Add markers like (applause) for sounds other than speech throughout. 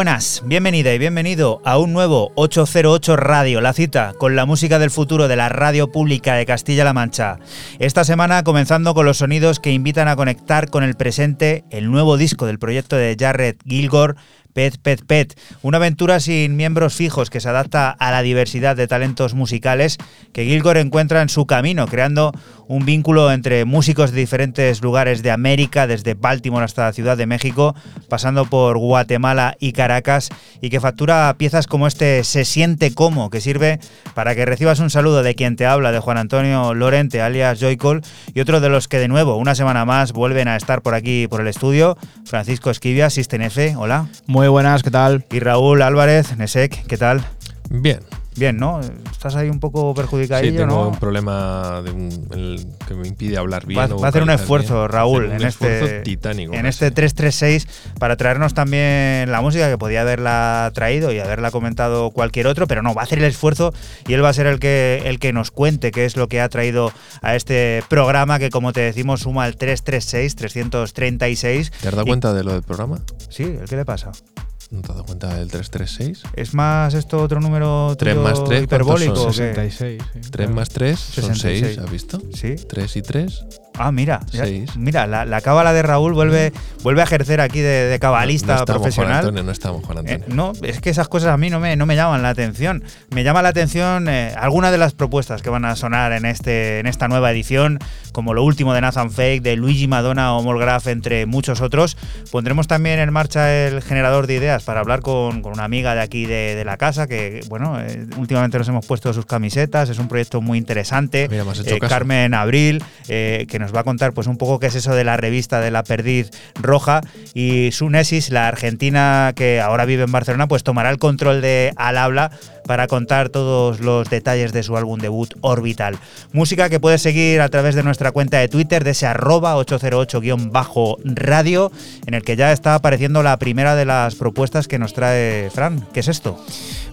Buenas, bienvenida y bienvenido a un nuevo 808 Radio, la cita con la música del futuro de la radio pública de Castilla-La Mancha. Esta semana comenzando con los sonidos que invitan a conectar con el presente el nuevo disco del proyecto de Jared Gilgore, Pet Pet Pet, una aventura sin miembros fijos que se adapta a la diversidad de talentos musicales que Gilgore encuentra en su camino, creando un vínculo entre músicos de diferentes lugares de América, desde Baltimore hasta la Ciudad de México, pasando por Guatemala y Caracas, y que factura piezas como este Se siente como, que sirve para que recibas un saludo de quien te habla, de Juan Antonio Lorente, alias Joycol, y otro de los que de nuevo, una semana más, vuelven a estar por aquí por el estudio, Francisco Esquivia, System F, hola. Buenas, ¿qué tal? Y Raúl Álvarez, Nesek, ¿qué tal? Bien. Bien, ¿no? Estás ahí un poco perjudicado, Sí, tengo ¿no? un problema de un- el que me impide hablar bien. Va, a hacer un esfuerzo, bien. Raúl, un en esfuerzo este, titánico. en este 336 para traernos también la música que podía haberla traído y haberla comentado cualquier otro, pero no, va a hacer el esfuerzo y él va a ser el que, el que nos cuente qué es lo que ha traído a este programa que, como te decimos, suma al 336, 336. ¿Te has dado Y- cuenta de lo del programa? Sí, ¿el qué le pasa? ¿No te has dado cuenta del 336? ¿Es más esto otro número Tres tuyo más tres, ¿cuántos hiperbólico? son? o qué? 66. sí. 3 más 3 son 66. 6, ¿has visto? Sí. 3 y 3. Ah, mira, mira, la, la cábala de Raúl vuelve, vuelve a ejercer aquí de, de cabalista no, estamos Juan profesional. Antonio, no estamos Juan Eh, Antonio. no, es que esas cosas a mí no me, no me llaman la atención. Me llama la atención eh, algunas de las propuestas que van a sonar en, este, en esta nueva edición, como lo último de Nathan Fake, de Luigi Madonna o Molgraf, entre muchos otros. Pondremos también en marcha el generador de ideas para hablar con, con una amiga de aquí de, de la casa, que bueno, eh, últimamente nos hemos puesto sus camisetas, es un proyecto muy interesante. Mira, Eh. Carmen Abril, eh, que nos va a contar pues un poco qué es eso de la revista de la perdiz roja y Sunesis, la argentina que ahora vive en Barcelona, pues tomará el control de Al Habla para contar todos los detalles de su álbum debut Orbital. Música que puedes seguir a través de nuestra cuenta de Twitter de ese arroba 808-radio en el que ya está apareciendo la primera de las propuestas que nos trae Fran. ¿Qué es esto?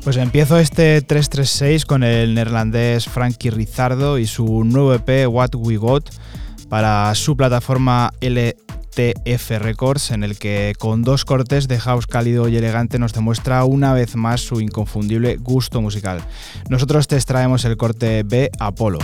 Pues empiezo este 336 con el neerlandés Frankie Rizardo y su nuevo EP What We Got para su plataforma LTF Records, en el que con dos cortes de house cálido y elegante nos demuestra una vez más su inconfundible gusto musical. Nosotros te extraemos el corte B Apolo.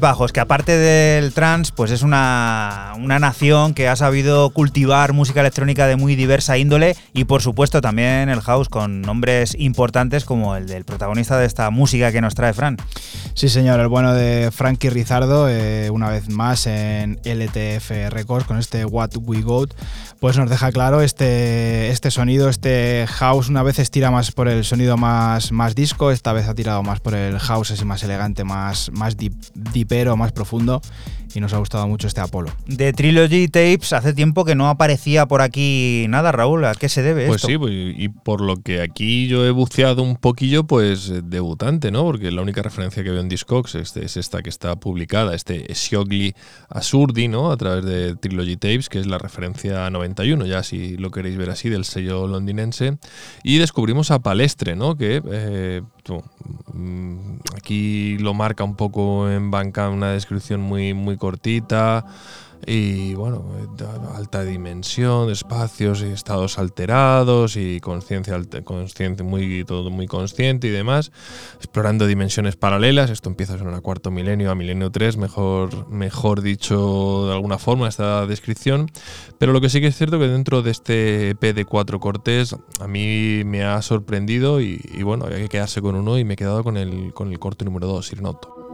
Bajos, que aparte del trance, pues es una, una, nación que ha sabido cultivar música electrónica de muy diversa índole y por supuesto también el house con nombres importantes como el del protagonista de esta música que nos trae Fran. Sí, señor, el bueno de Frankie Rizardo, eh, una vez más en LTF Records con este What We Got, pues nos deja claro este, este sonido, este house una vez estira más por el sonido más, más disco, esta vez ha tirado más por el house así más elegante, más, más deep, deepero, más profundo y nos ha gustado mucho este Apolo. De Trilogy Tapes hace tiempo que no aparecía por aquí nada, Raúl. ¿A qué se debe Pues esto? sí, pues, y por lo que aquí yo he buceado un poquillo, pues eh, debutante, ¿no? Porque la única referencia que veo en Discogs es, es esta que está publicada, este Siogli Asurdi, ¿no? A través de Trilogy Tapes, que es la referencia 91, ya si lo queréis ver así, del sello londinense. Y descubrimos a Palestre, ¿no? Que eh, mm, aquí lo marca un poco en banca una descripción muy, muy cortita y bueno, alta dimensión, espacios y estados alterados y conciencia consciente, muy todo muy consciente y demás, explorando dimensiones paralelas. Esto empieza a sonar a cuarto milenio, a milenio 3, mejor, mejor dicho de alguna forma esta descripción. Pero lo que sí que es cierto que dentro de este EP de cuatro cortes a mí me ha sorprendido y, y bueno, había que quedarse con uno y me he quedado con el, con el corte número 2, Sirnoto.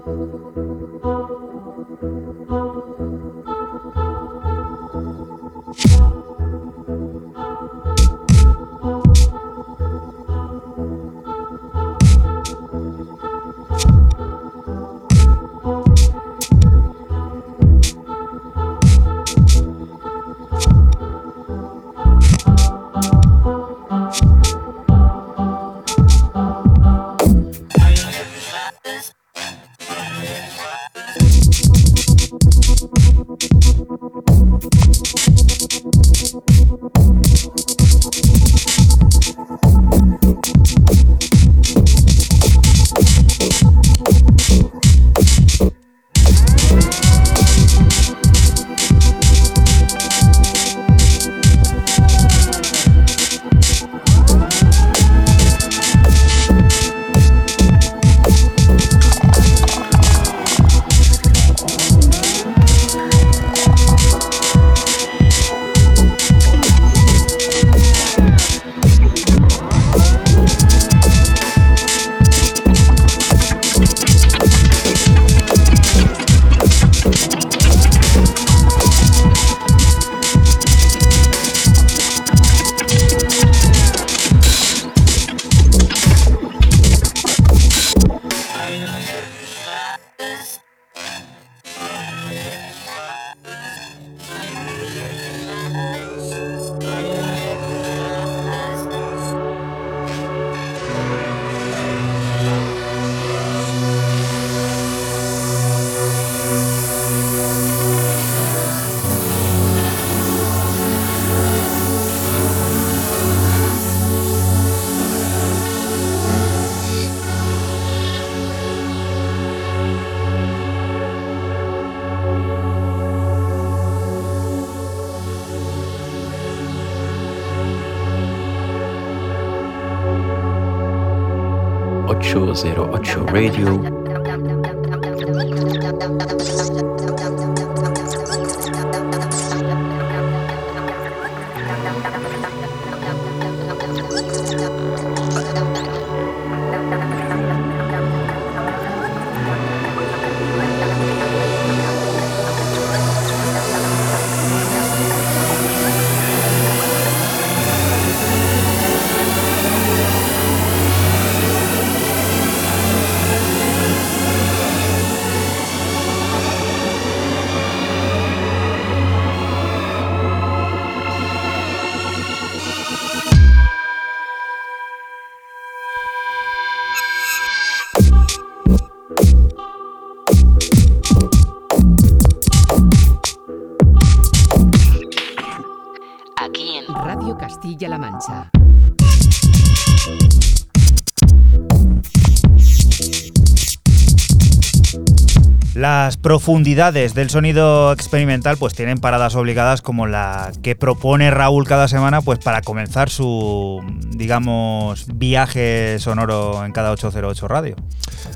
Profundidades del sonido experimental pues tienen paradas obligadas como la que propone Raúl cada semana pues para comenzar su digamos viaje sonoro en cada 808 radio.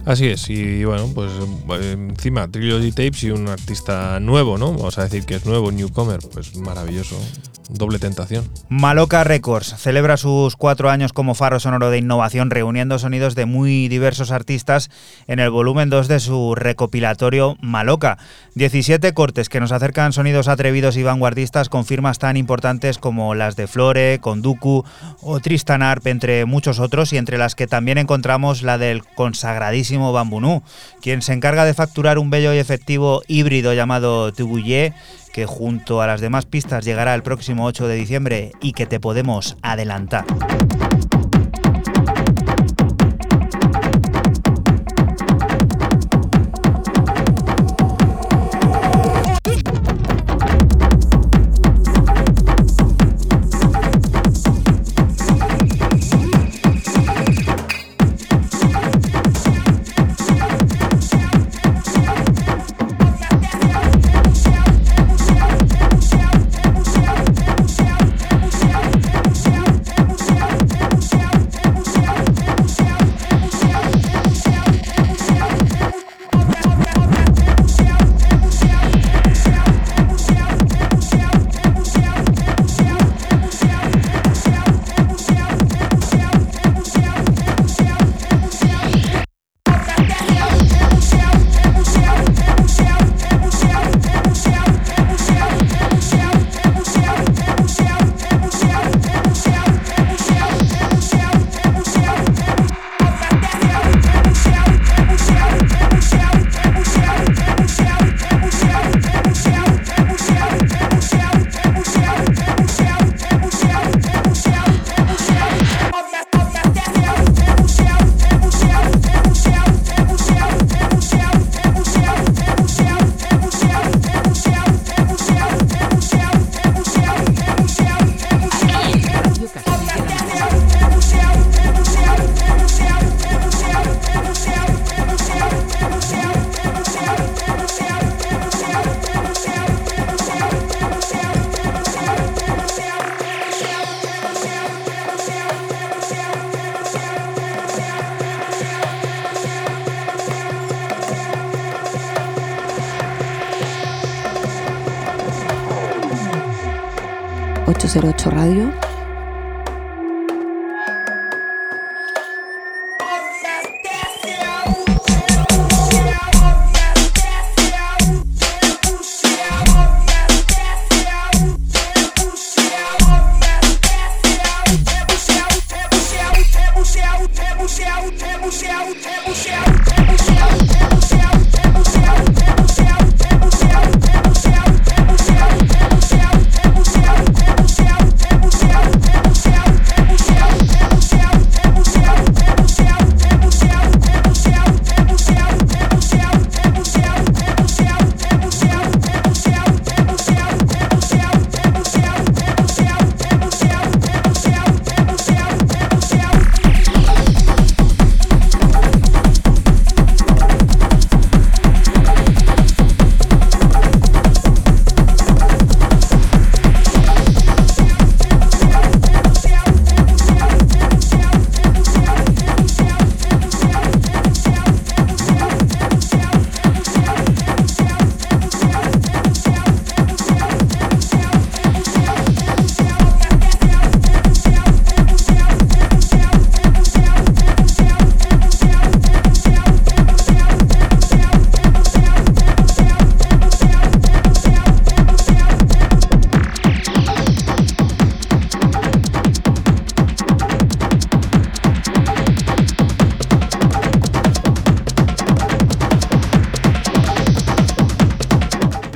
Así es, y bueno, pues eh, encima Trilogy Tapes y un artista nuevo, ¿no? Vamos a decir que es nuevo, newcomer, pues maravilloso, doble tentación. Maloca Records celebra sus cuatro años como faro sonoro de innovación, reuniendo sonidos de muy diversos artistas en el volumen 2 de su recopilatorio Maloca. 17 cortes que nos acercan sonidos atrevidos y vanguardistas con firmas tan importantes como las de Flore, Conducu o Tristan Arp, entre muchos otros, y entre las que también encontramos la del consagradísimo Bambunú, quien se encarga de facturar un bello y efectivo híbrido llamado Tubouillet, que junto a las demás pistas llegará el próximo 8 de diciembre y que te podemos adelantar.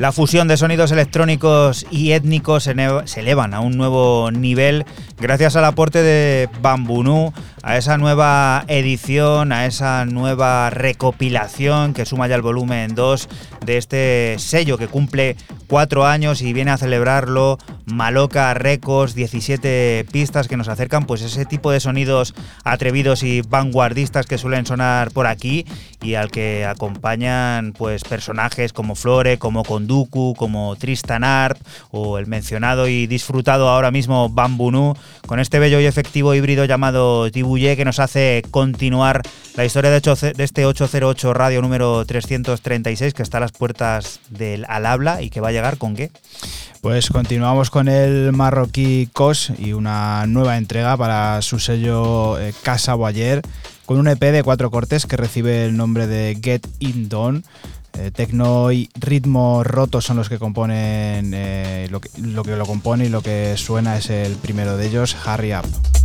La fusión de sonidos electrónicos y étnicos se, elevan a un nuevo nivel gracias al aporte de Bambunú, a esa nueva edición, a esa nueva recopilación que suma ya el volumen 2 de este sello que cumple cuatro años y viene a celebrarlo Maloca Records, 17 pistas que nos acercan pues ese tipo de sonidos atrevidos y vanguardistas que suelen sonar por aquí y al que acompañan pues personajes como Flore, como Konduku, como Tristan Arp o el mencionado y disfrutado ahora mismo Bambunu con este bello y efectivo híbrido llamado Tibuye que nos hace continuar la historia de, de este 808 radio número 336 que está a las puertas del al habla y que va a llegar con qué? Pues continuamos con el marroquí Kos y una nueva entrega para su sello eh, Casa Boyer con un EP de cuatro cortes que recibe el nombre de Get In Done. Eh, tecno y ritmo roto son los que componen eh, lo, que, lo que lo compone y lo que suena es el primero de ellos, Hurry Up.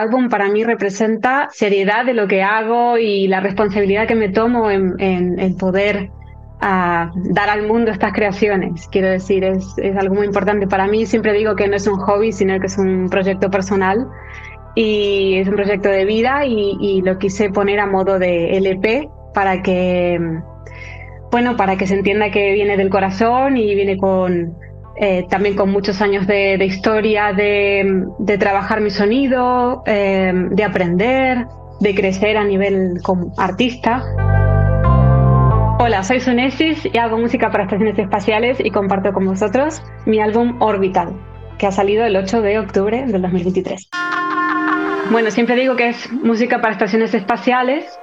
Álbum para mí representa seriedad de lo que hago y la responsabilidad que me tomo en, en- poder ah, dar al mundo estas creaciones. Quiero decir, es, algo muy importante para mí. Siempre digo que no es un hobby, sino que es un proyecto personal y es un proyecto de vida y, y lo quise poner a modo de LP para que, bueno, para que se entienda que viene del corazón y viene con eh, también con muchos años de, historia, de, de trabajar mi sonido, eh, de aprender, de crecer a nivel como artista. Hola, soy Sunesis y hago música para estaciones espaciales y comparto con vosotros mi álbum Orbital, que ha salido el 8 de octubre del 2023. Bueno, siempre digo que es música para estaciones espaciales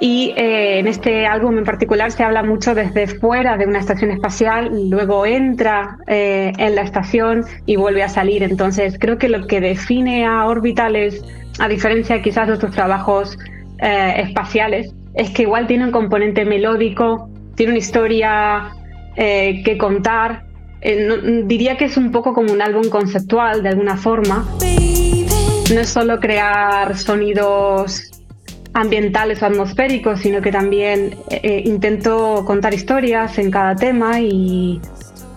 y eh, en este álbum en particular se habla mucho desde fuera de una estación espacial, luego entra eh, en la estación y vuelve a salir. Entonces creo que lo que define a Orbital es, a diferencia quizás de otros trabajos eh, espaciales, es que igual tiene un componente melódico, tiene una historia eh, que contar. Eh, no- diría que es un poco como un álbum conceptual de alguna forma. No es solo crear sonidos ambientales o atmosféricos, sino que también eh, intento contar historias en cada tema y,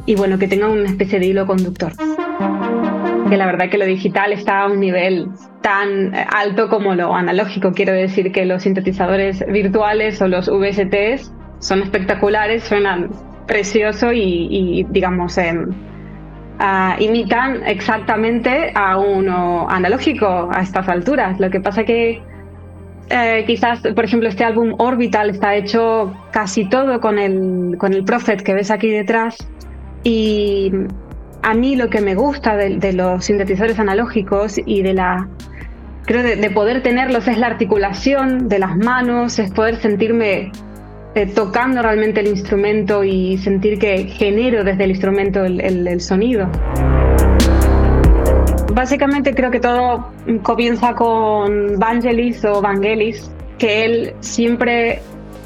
y bueno, que tenga una especie de hilo conductor. Que la verdad que lo digital está a un nivel tan eh, alto como lo analógico. Quiero decir que los sintetizadores virtuales o los VSTs son espectaculares, suenan precioso y, y, digamos, ah, imitan exactamente a uno analógico a estas alturas. Lo que pasa que eh, quizás, por ejemplo, este álbum Orbital está hecho casi todo con el, con el Prophet que ves aquí detrás. Y a mí lo que me gusta de, de los sintetizadores analógicos y de la. Creo de, de poder tenerlos es la articulación de las manos, es poder sentirme eh, tocando realmente el instrumento y sentir que genero desde el instrumento el, el- el sonido. Básicamente creo que todo comienza con Vangelis o Vangelis, que él siempre,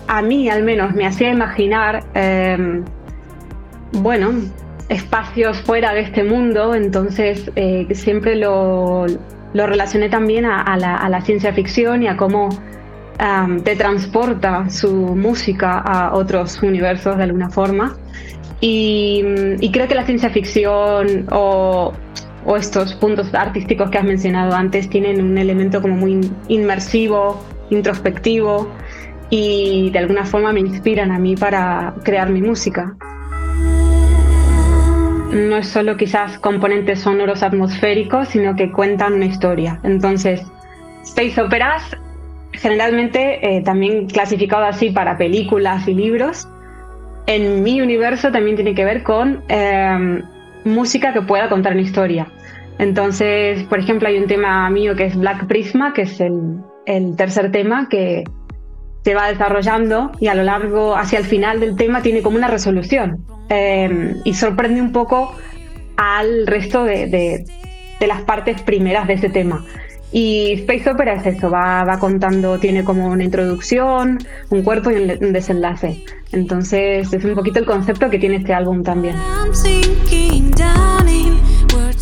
a mí al menos, me hacía imaginar, eh, bueno, espacios fuera de este mundo, entonces eh, siempre lo, lo relacioné también a, la, a la ciencia ficción y a cómo um, te transporta su música a otros universos de alguna forma. Y, y creo que la ciencia ficción o, o estos puntos artísticos que has mencionado antes tienen un elemento como muy inmersivo, introspectivo y de alguna forma me inspiran a mí para crear mi música. No es solo quizás componentes sonoros atmosféricos, sino que cuentan una historia. Entonces, space operas generalmente eh, también clasificado así para películas y libros, en mi universo también tiene que ver con eh, música que pueda contar una historia. Entonces, por ejemplo, hay un tema mío que es Black Prisma, que es el, el tercer tema que se va desarrollando y a lo largo, hacia el final del tema, tiene como una resolución eh, y sorprende un poco al resto de, de las partes primeras de ese tema. Y Space Opera es eso, va, va contando, tiene como una introducción, un cuerpo y un, un desenlace. Entonces es un poquito el concepto que tiene este álbum también.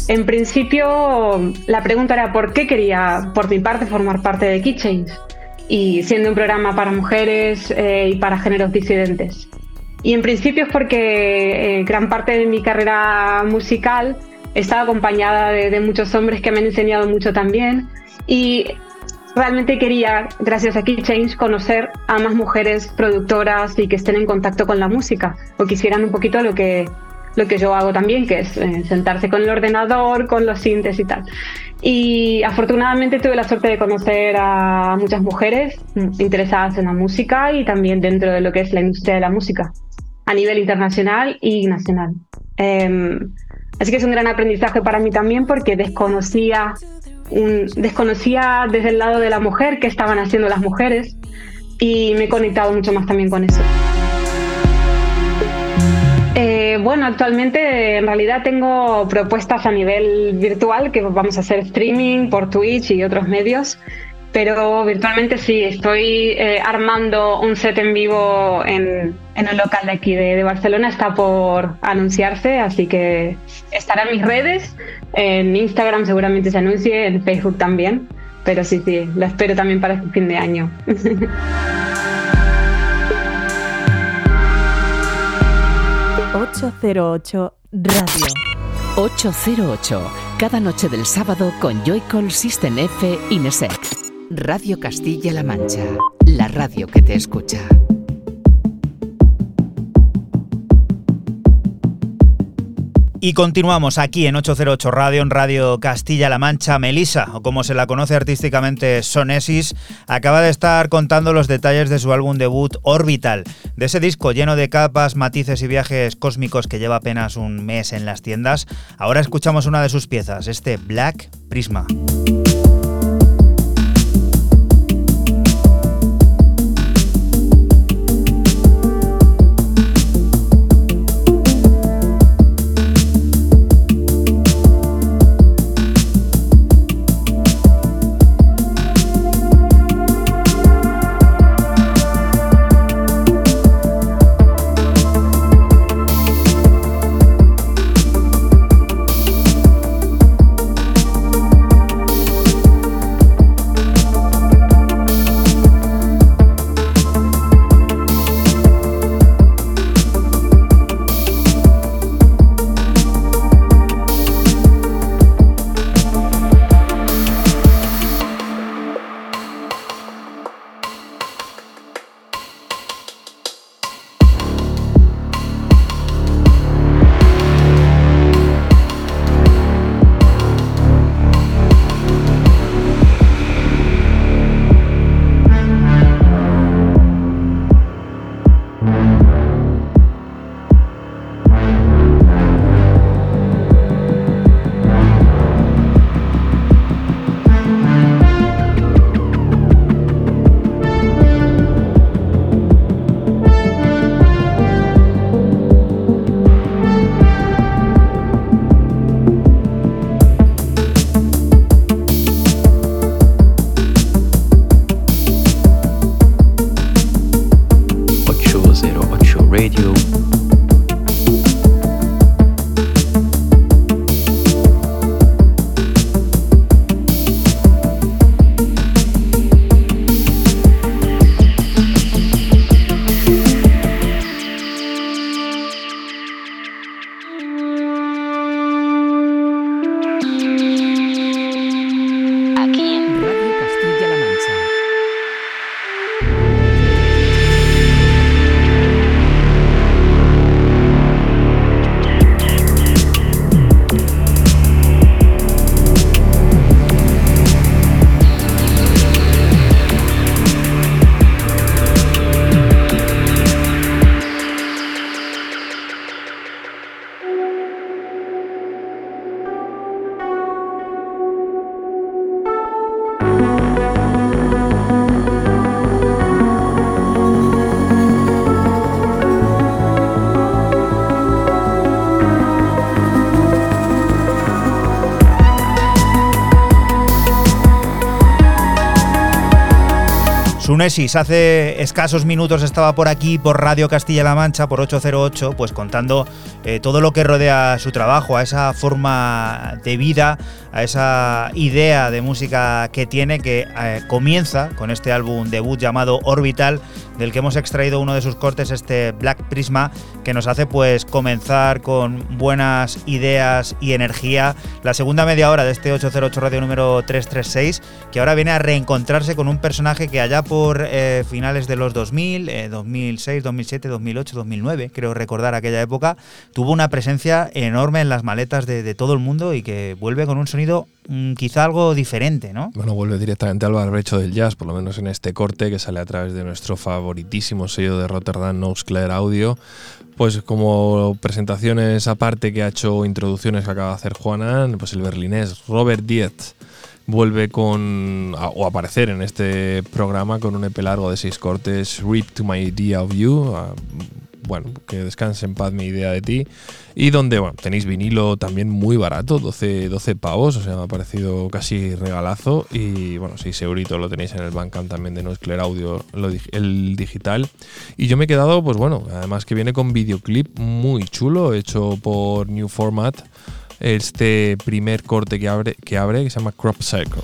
En principio, la pregunta era por qué quería, por mi parte, formar parte de Key Change. Y siendo un programa para mujeres eh, y para géneros disidentes. Y en principio es porque eh, gran parte de mi carrera musical he estado acompañada de, de muchos hombres que me han enseñado mucho también. Y realmente quería, gracias a Key Change, conocer a más mujeres productoras y que estén en contacto con la música o quisieran un poquito lo que, lo que yo hago también, que es eh, sentarse con el ordenador, con los sintes y tal. Y afortunadamente tuve la suerte de conocer a muchas mujeres interesadas en la música y también dentro de lo que es la industria de la música, a nivel internacional y nacional. Eh, así que es un gran aprendizaje para mí también porque desconocía, desconocía desde el lado de la mujer qué estaban haciendo las mujeres y me he conectado mucho más también con eso. Eh, bueno, actualmente en realidad tengo propuestas a nivel virtual que vamos a hacer streaming por Twitch y otros medios. Pero virtualmente sí, estoy eh, armando un set en vivo en, en un local de aquí de, de, Barcelona, está por anunciarse, así que estará en mis redes, en Instagram seguramente se anuncie, en Facebook también, pero sí, sí, lo espero también para este fin de año. (laughs) 808 Radio. 808, cada noche del sábado con Joycall System F Inesec. Radio Castilla-La Mancha, la radio que te escucha. Y continuamos aquí en 808 Radio, en Radio Castilla-La Mancha. Melisa, o como se la conoce artísticamente Sonesis, acaba de estar contando los detalles de su álbum debut Orbital, de ese disco lleno de capas, matices y viajes cósmicos que lleva apenas un mes en las tiendas. Ahora escuchamos una de sus piezas, este Black Prisma. Sunesis hace escasos minutos estaba por aquí, por Radio Castilla-La Mancha, por 808, pues contando eh, todo lo que rodea su trabajo, a esa forma de vida, a esa idea de música que tiene, que eh, comienza con este álbum debut llamado Orbital, del que hemos extraído uno de sus cortes, este Black Prisma, que nos hace pues comenzar con buenas ideas y energía. La segunda media hora de este 808 Radio número 336, que ahora viene a reencontrarse con un personaje que allá por eh, finales de los 2000, 2006, 2007, 2008, 2009, creo recordar aquella época, tuvo una presencia enorme en las maletas de, de todo el mundo y que vuelve con un sonido mm, quizá algo diferente, ¿no? Bueno, vuelve directamente al barbecho del jazz, por lo menos en este corte que sale a través de nuestro favoritísimo sello de Rotterdam, Nose Clear Audio. Pues como presentaciones aparte que ha hecho introducciones que acaba de hacer Juana, pues el berlinés Robert Dietz vuelve con a, o aparecer en este programa con un EP largo de seis cortes, Rip to My Idea of You, bueno, que descanse en paz mi idea de ti. Y donde, bueno, tenéis vinilo también muy barato, 12, 12 pavos, o sea, me ha parecido casi regalazo. Y bueno, 6 euritos lo tenéis en el Bandcamp también de Nuescler Audio, el digital. Y yo me he quedado, pues bueno, además que viene con videoclip muy chulo, hecho por New Format. Este primer corte que abre, que abre, que se llama Crop Circle.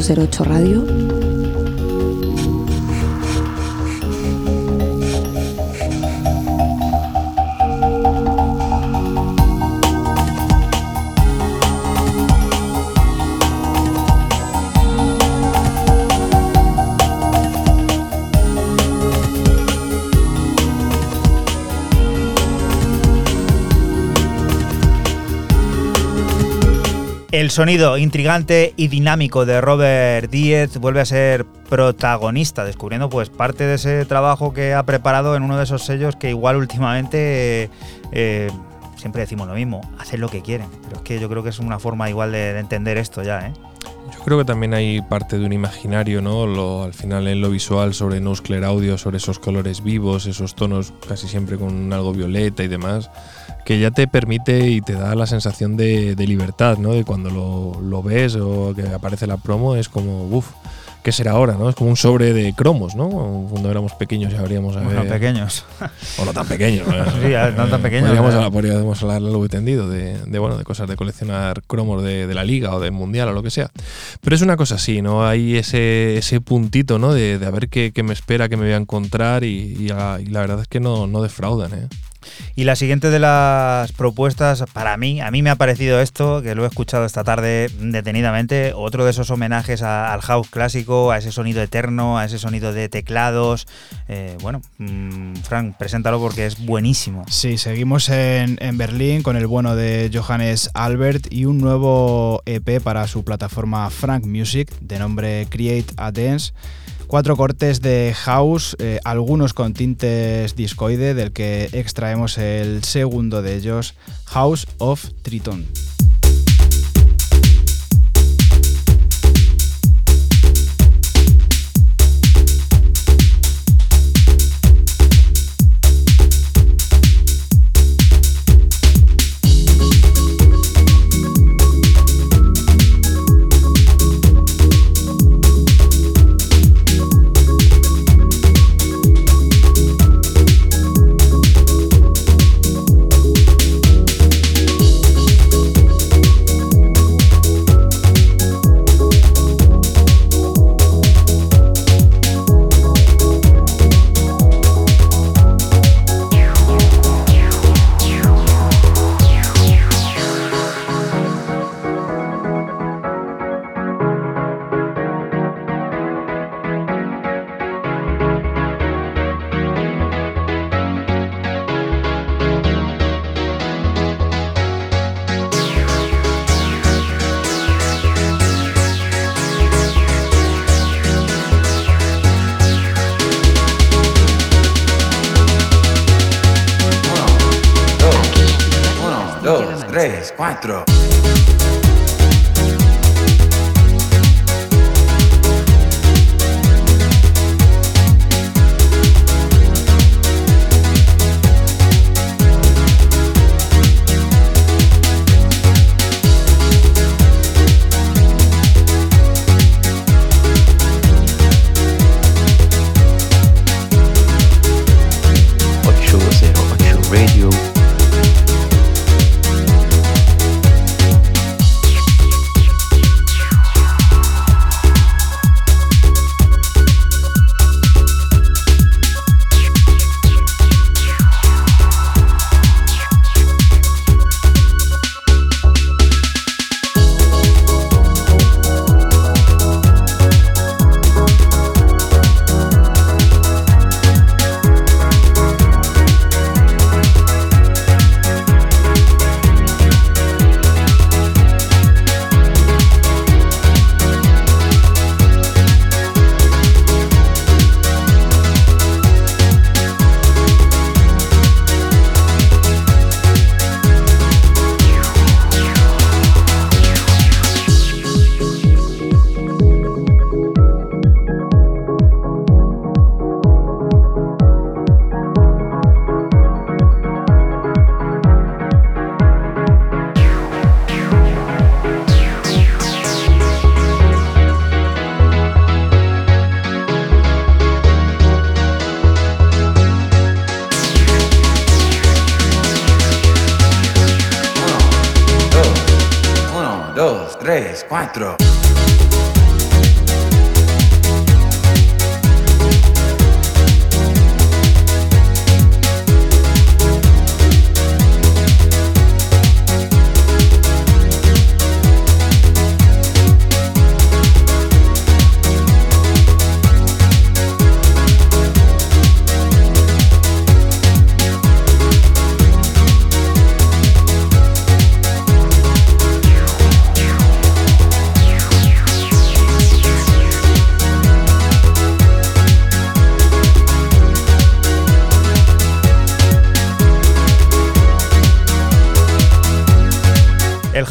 Radio. El sonido intrigante y dinámico de Robert Díez vuelve a ser protagonista, descubriendo pues parte de ese trabajo que ha preparado en uno de esos sellos que igual últimamente eh, siempre decimos lo mismo, hacen lo que quieren, pero es que yo creo que es una forma igual de, entender esto ya, ¿eh? Yo creo que también hay parte de un imaginario, ¿no? al final en lo visual sobre Nuclear Audio, sobre esos colores vivos, esos tonos casi siempre con algo violeta y demás que ya te permite y te da la sensación de, libertad, ¿no? De cuando lo, ves o que aparece la promo, es como, uff, ¿qué será ahora, no? Es como un sobre de cromos, ¿no? Cuando éramos pequeños ya habríamos Bueno, pequeños. O no tan pequeños. (laughs) sí, no tan pequeños. Podríamos, hablar algo tendido de, bueno, de cosas de coleccionar cromos de, la liga o del mundial o lo que sea. Pero es una cosa así, ¿no? Hay ese, ese puntito, ¿no? De, a ver qué, me espera, qué me voy a encontrar y, la verdad es que no, no defraudan, ¿eh? Y la siguiente de las propuestas, para mí, a mí me ha parecido esto, que lo he escuchado esta tarde detenidamente, otro de esos homenajes al house clásico, a ese sonido eterno, a ese sonido de teclados. Eh, bueno, mm, Frank, preséntalo porque es buenísimo. Sí, seguimos en, en Berlín con el bueno de Johannes Albert y un nuevo EP para su plataforma Frank Music de nombre Create a Dance. Cuatro cortes de house, eh, algunos con tintes discoide, del que extraemos el segundo de ellos, House of Triton.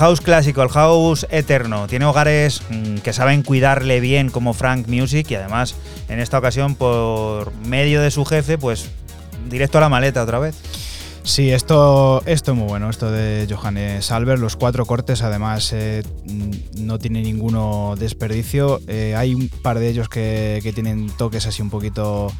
House clásico, el house eterno, tiene hogares mm, que saben cuidarle bien como Frank Music y además en esta ocasión por medio de su jefe, pues directo a la maleta otra vez. Sí, esto, esto es muy bueno, esto de Johannes Albert. Los cuatro cortes, además, eh, no tiene ninguno desperdicio. Eh, hay un par de ellos que, que tienen toques así un poquito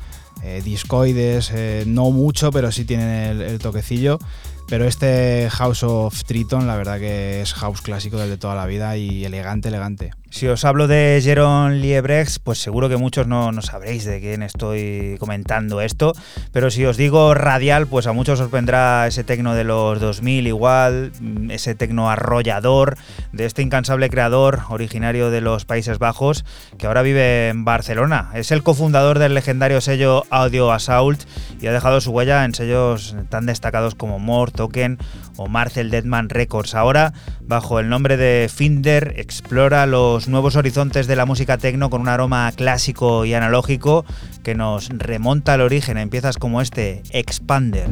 eh, discoides, no mucho, pero sí tienen el toquecillo. Pero este House of Triton, la verdad que es house clásico del de toda la vida y elegante, elegante. Si os hablo de Jérôme Liebrecht, pues seguro que muchos no, no, sabréis de quién estoy comentando esto, pero si os digo radial, pues a muchos os vendrá ese tecno de los 2000 igual, mm, ese tecno arrollador de este incansable creador originario de los Países Bajos que ahora vive en Barcelona. Es el cofundador del legendario sello Audio Assault y ha dejado su huella en sellos tan destacados como More, Token o Marcel Deadman Records. Ahora, bajo el nombre de Finder, explora los nuevos horizontes de la música techno con un aroma clásico y analógico que nos remonta al origen en piezas como este, Expander.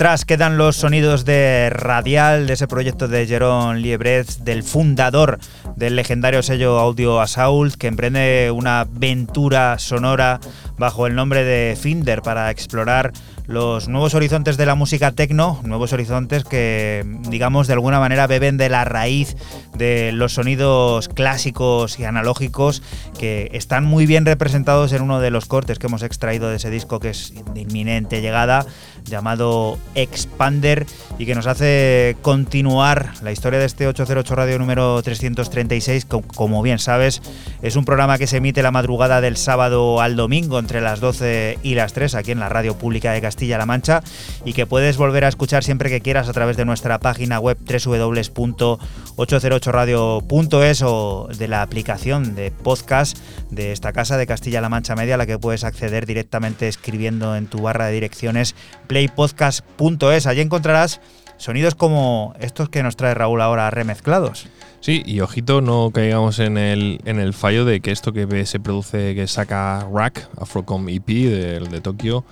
Atrás quedan los sonidos de Radial, de ese proyecto de Jerón Liebrecht, del fundador del legendario sello Audio Assault, que emprende una aventura sonora bajo el nombre de Finder para explorar los nuevos horizontes de la música techno, nuevos horizontes que, digamos, de alguna manera beben de la raíz de los sonidos clásicos y analógicos que están muy bien representados en uno de los cortes que hemos extraído de ese disco que es de inminente llegada, llamado Expander, y que nos hace continuar la historia de este 808 Radio número 336. Como bien sabes, es un programa que se emite la madrugada del sábado al domingo entre las 12 y las 3 aquí en la Radio Pública de Castilla-La Mancha y que puedes volver a escuchar siempre que quieras a través de nuestra página web www.808radio.es o de la aplicación de podcast de esta casa de Castilla-La Mancha Media a la que puedes acceder directamente escribiendo en tu barra de direcciones playpodcast.es. Allí encontrarás sonidos como estos que nos trae Raúl ahora remezclados. Sí, y ojito, no caigamos en el, en el fallo de que esto que se produce, que saca Rack, Afrocom EP de, de Tokio,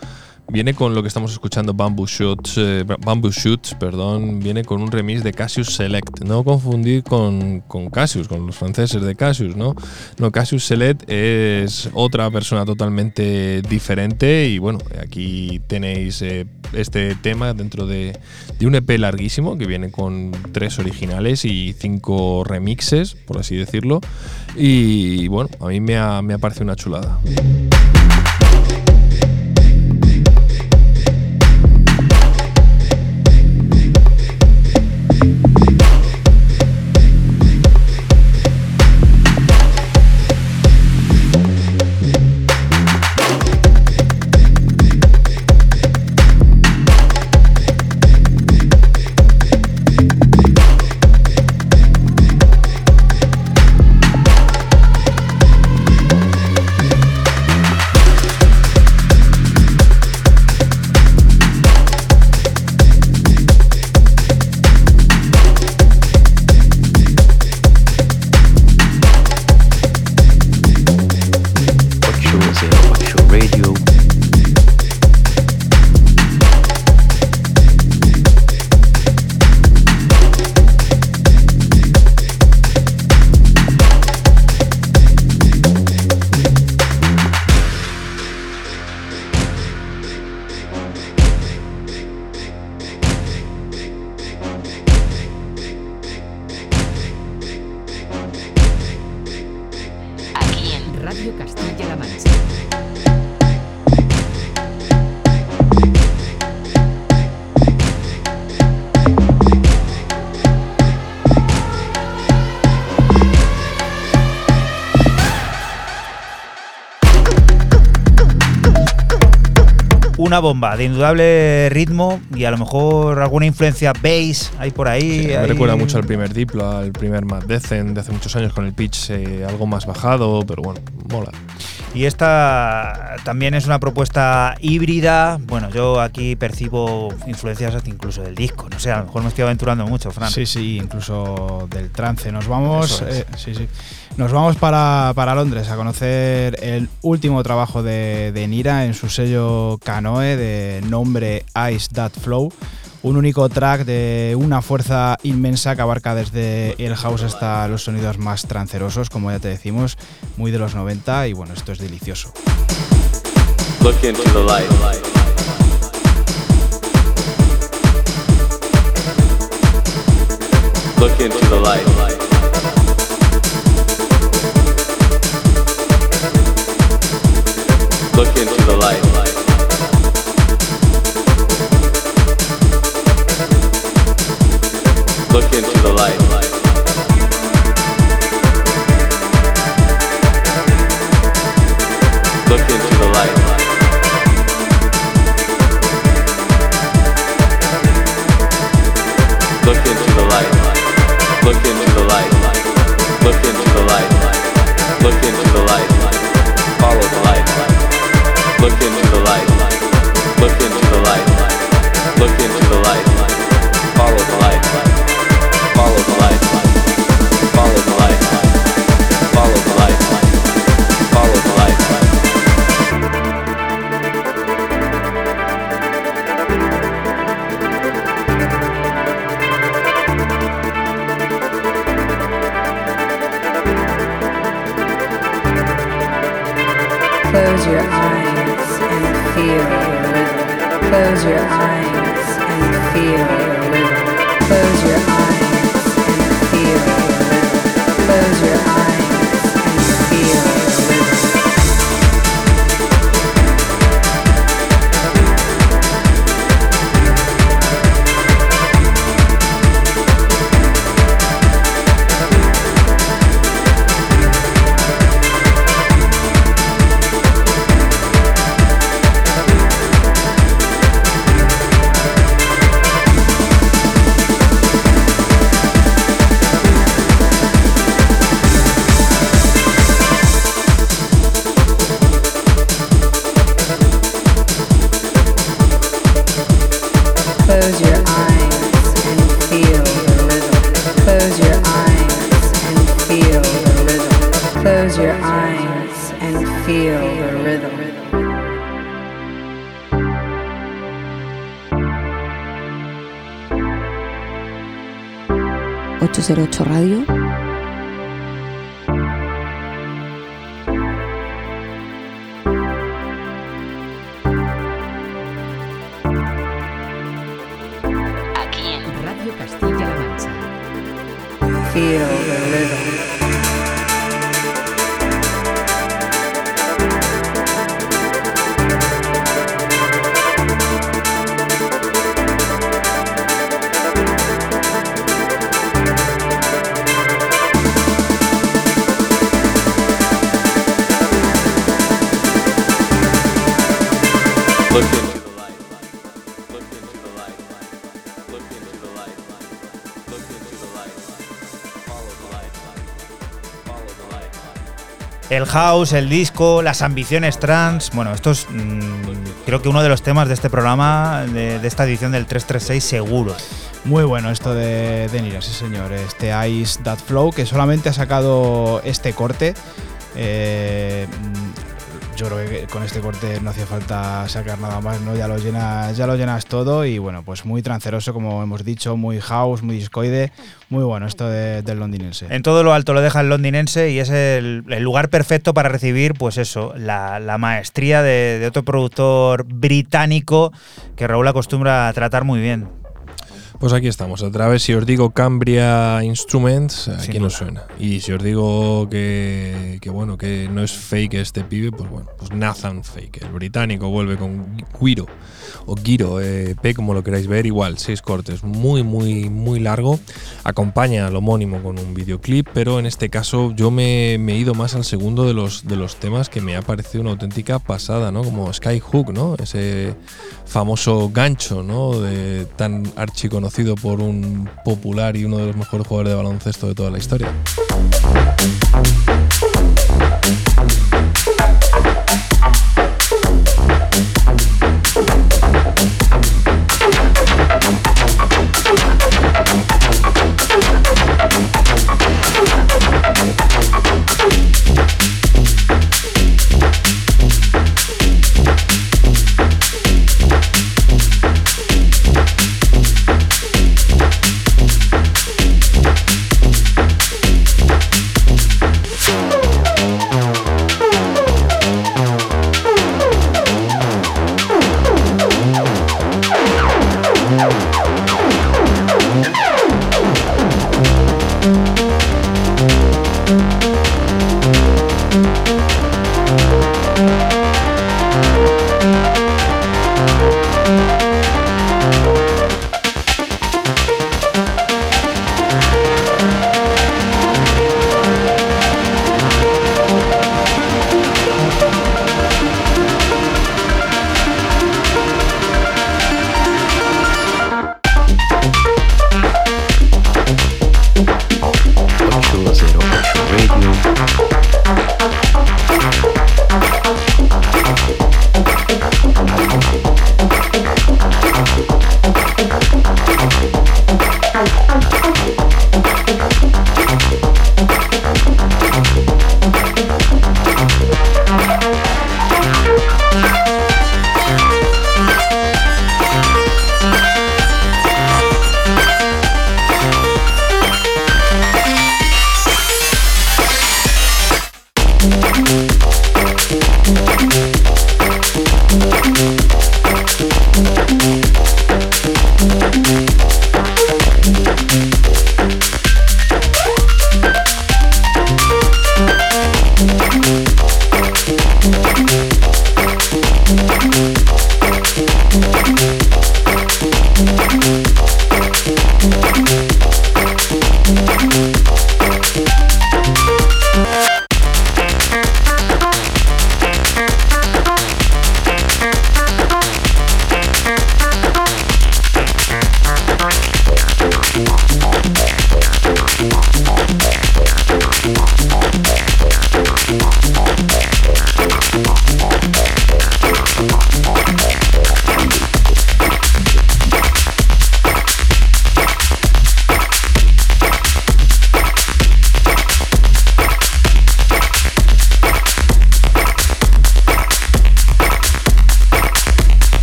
Viene con lo que estamos escuchando, Bamboo Shoots, eh, Bamboo Shoots, perdón, viene con un remix de Cassius Select. No confundir con, con Cassius, con los franceses de Cassius, ¿no? No, Cassius Select es otra persona totalmente diferente y bueno, aquí tenéis eh, este tema dentro de, de, un EP larguísimo que viene con tres originales y cinco remixes, por así decirlo. Y bueno, a mí me ha, me ha parecido una chulada. Una bomba de indudable ritmo y a lo mejor alguna influencia bass hay por ahí. me recuerda mucho al primer Diplo, al primer Mad Decent de hace muchos años con el pitch eh, algo más bajado, pero bueno, mola. Y esta también es una propuesta híbrida. Bueno, yo aquí percibo influencias hasta incluso del disco. No sé, a lo mejor me estoy aventurando mucho, Fran. Sí, sí, incluso del trance. Nos vamos. Eh, sí, sí. Nos vamos para, Londres a conocer el último trabajo de, de Nira en su sello Canoe de nombre Ice That Flow un único track de una fuerza inmensa que abarca desde el house hasta los sonidos más trancerosos, como ya te decimos, muy de los 90 y bueno, esto es delicioso. Look into the light. Look into the light. Look into the light. Look into the light. Look into the light. Look into the light. Look into the light. Look into the light. Follow the light. Look into the light. Look into house, el disco, las ambiciones trans. Bueno, esto es mm, creo que uno de los temas de este programa, de, esta edición del 336, seguro. Muy bueno esto de, de Nira, sí señor. Este Ice That Flow, que solamente ha sacado este corte. Eh, yo creo que con este corte no hacía falta sacar nada más, ¿no? Ya lo llenas, ya lo llenas todo y bueno, pues muy tranceroso, como hemos dicho, muy house, muy discoide, muy bueno esto de- del londinense. En todo lo alto lo deja el londinense y es el, lugar perfecto para recibir, pues eso, la, la maestría de, de otro productor británico que Raúl acostumbra a tratar muy bien. Pues aquí estamos, otra vez si os digo Cambria Instruments, ¿a Sin quién os duda. suena? Y si os digo que, que bueno, que no es fake este pibe, pues bueno, pues Nathan Fake, el británico vuelve con Guiro o Giro, eh, P como lo queráis ver, igual, seis cortes, muy muy muy largo, acompaña al homónimo con un videoclip, pero en este caso yo me, me he ido más al segundo de los, de los temas que me ha parecido una auténtica pasada, ¿no? Como Skyhook, ¿no? Ese famoso gancho, ¿no? De, tan archiconocido por un popular y uno de los mejores jugadores de baloncesto de toda la historia.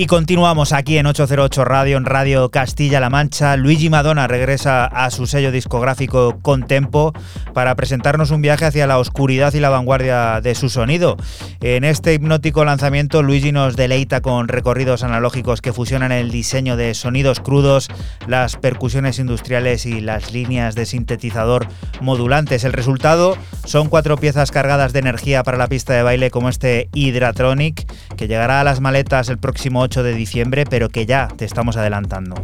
Y continuamos aquí en 808 Radio, en Radio Castilla-La Mancha. Luigi Madonna regresa a su sello discográfico Contempo para presentarnos un viaje hacia la oscuridad y la vanguardia de su sonido. En este hipnótico lanzamiento, Luigi nos deleita con recorridos analógicos que fusionan el diseño de sonidos crudos, las percusiones industriales y las líneas de sintetizador modulantes. El resultado son cuatro piezas cargadas de energía para la pista de baile como este Hydratronic, que llegará a las maletas el próximo 8 de diciembre, pero que ya te estamos adelantando.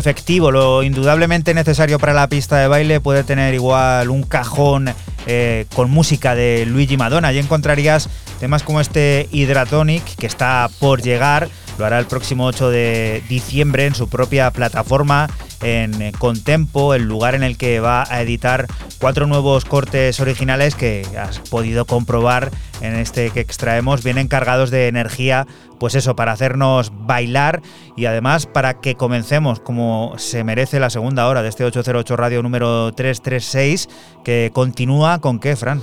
Efectivo, lo indudablemente necesario para la pista de baile puede tener igual un cajón eh, con música de Luigi Madonna. Allí encontrarías temas como este Hydratonic, que está por llegar, lo hará el próximo 8 de diciembre en su propia plataforma en Contempo, el lugar en el que va a editar cuatro nuevos cortes originales que has podido comprobar en este que extraemos, vienen cargados de energía, pues eso, para hacernos bailar y además para que comencemos como se merece la segunda hora de este 808 Radio número 336, que continúa con qué, Fran?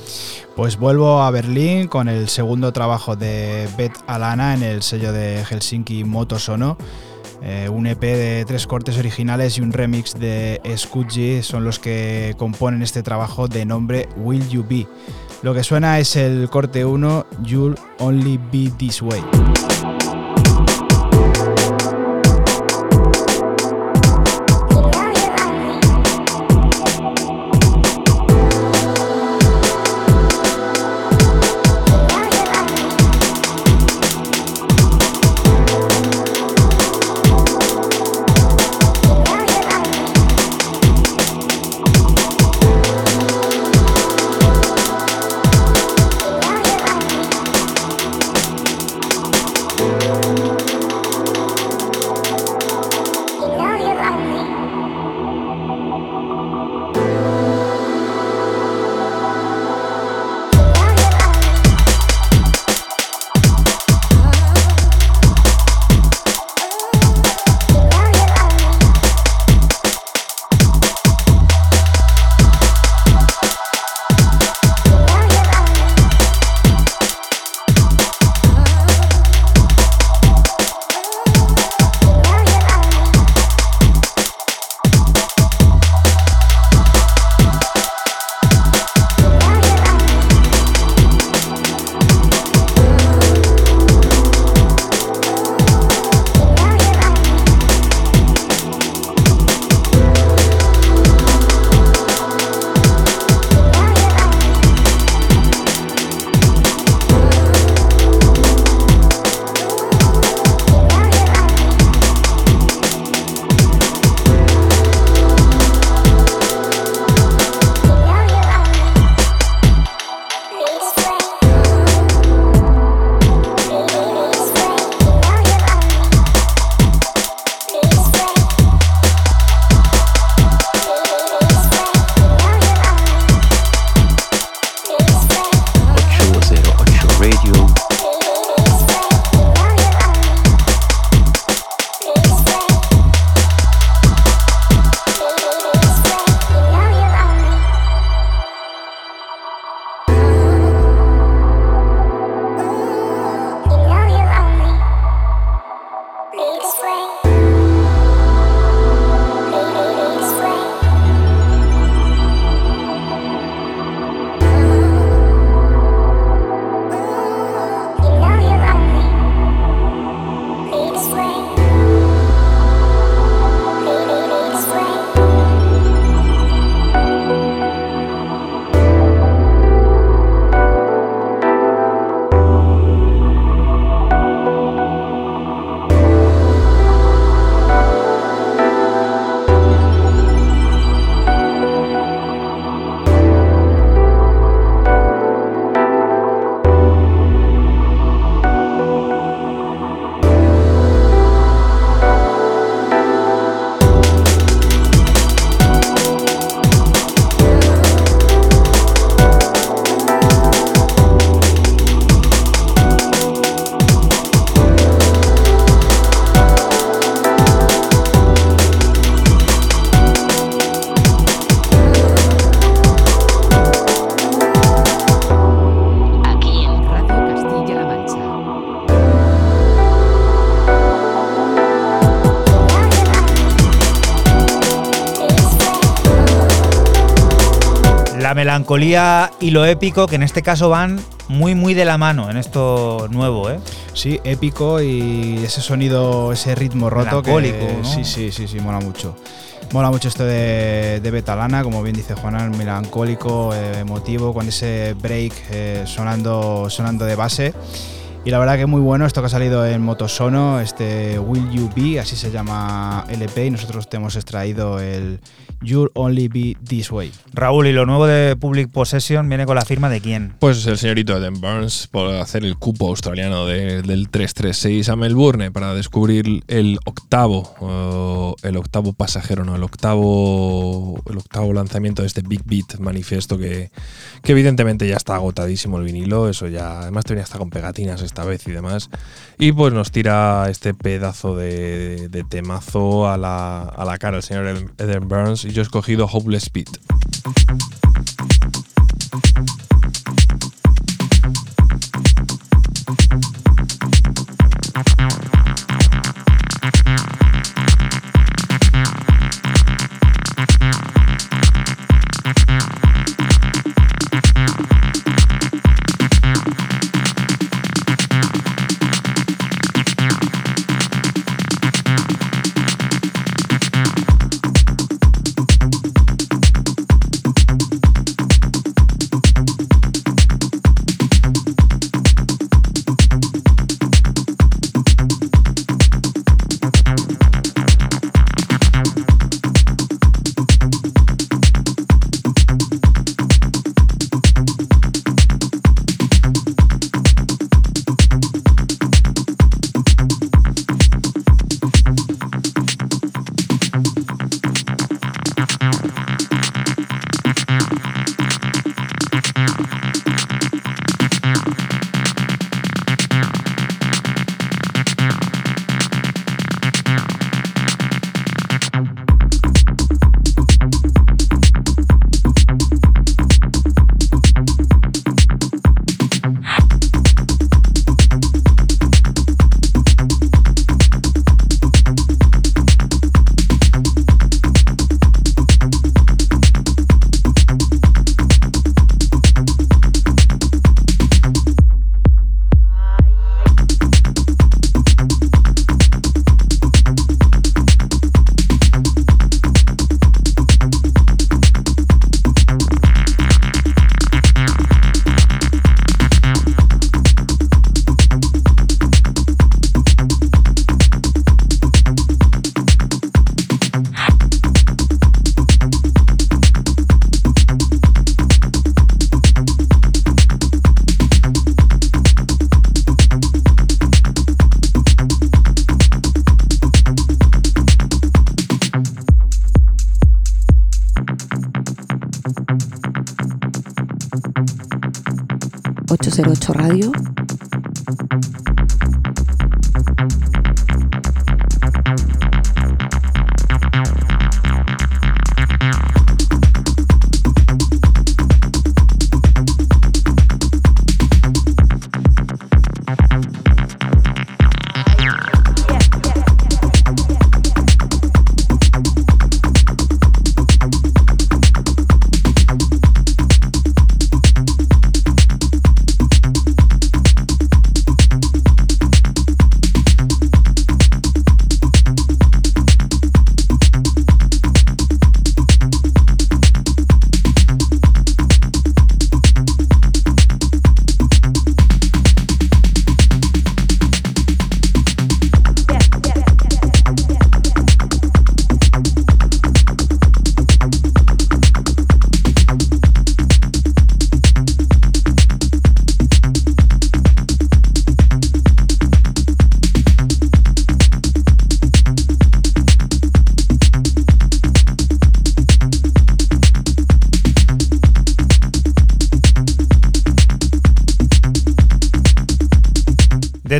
Pues vuelvo a Berlín con el segundo trabajo de Beth Alana en el sello de Helsinki Motosono. Eh, un EP de tres cortes originales y un remix de Scudgy son los que componen este trabajo de nombre Will You Be. Lo que suena es el corte 1, You'll Only Be This Way. Melancolía y lo épico, que en este caso van muy, muy de la mano en esto nuevo, ¿eh? Sí, épico y ese sonido, ese ritmo roto que sí, sí, sí, sí, mola mucho. Mola mucho esto de, de Betalana, como bien dice Juan, melancólico, eh, emotivo, con ese break eh, sonando, sonando de base. Y la verdad que muy bueno esto que ha salido en Motosono, este Will You Be, así se llama LP, y nosotros te hemos extraído el You'll Only Be This Way. Raúl, ¿y lo nuevo de Public Possession viene con la firma de quién? Pues el señorito Eden Burns por hacer el cupo australiano de- del 336 a Melbourne para descubrir el octavo, el octavo pasajero, no, el octavo, el octavo lanzamiento de este Big Beat manifiesto que, que evidentemente ya está agotadísimo el vinilo, eso ya, además te venía hasta con pegatinas esta vez y demás. Y pues nos tira este pedazo de, de temazo a la, a la cara el señor Eden- Burns y yo he escogido Hopeless Beat. ...808 Radio...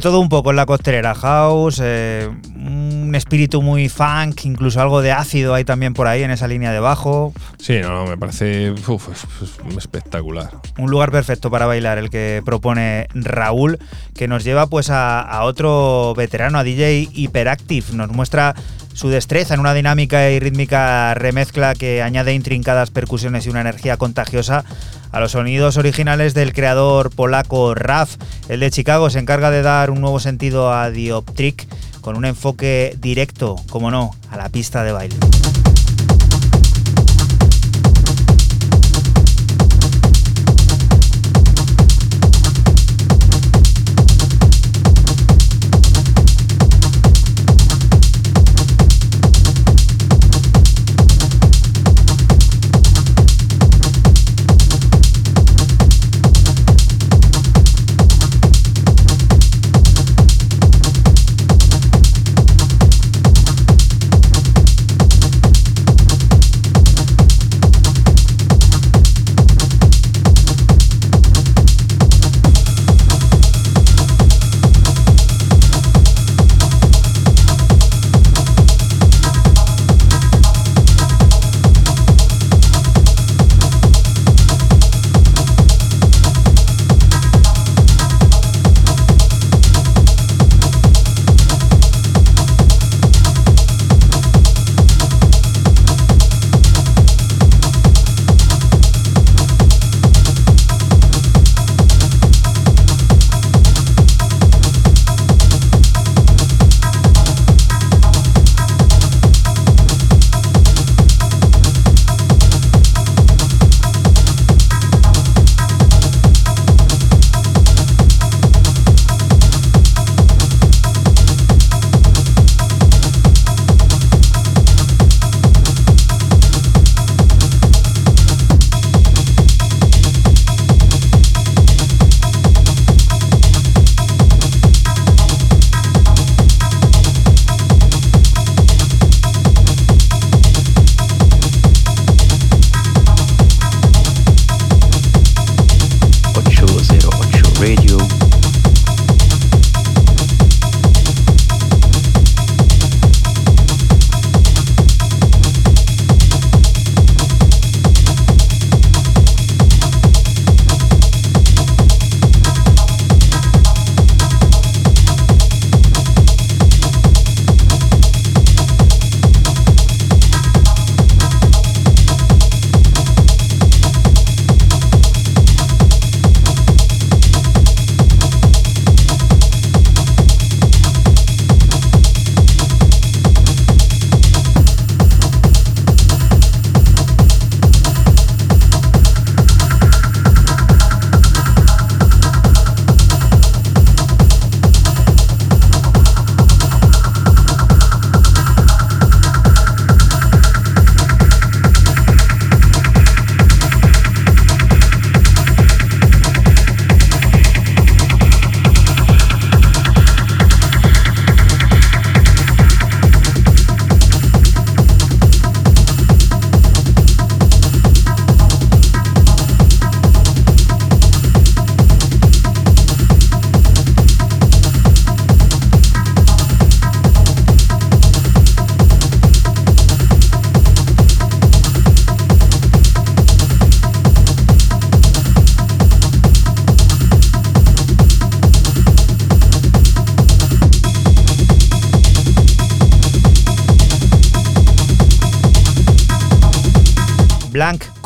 todo un poco en la costelera house, eh, un espíritu muy funk, incluso algo de ácido hay también por ahí en esa línea de bajo. Sí, no, no, me parece uf, es- es espectacular. Un lugar perfecto para bailar el que propone Raúl, que nos lleva pues a, a otro veterano, a DJ Hyperactive. Nos muestra su destreza en una dinámica y rítmica remezcla que añade intrincadas percusiones y una energía contagiosa a los sonidos originales del creador polaco Raf. El de Chicago se encarga de dar un nuevo sentido a Dioptric con un enfoque directo, como no, a la pista de baile. Blank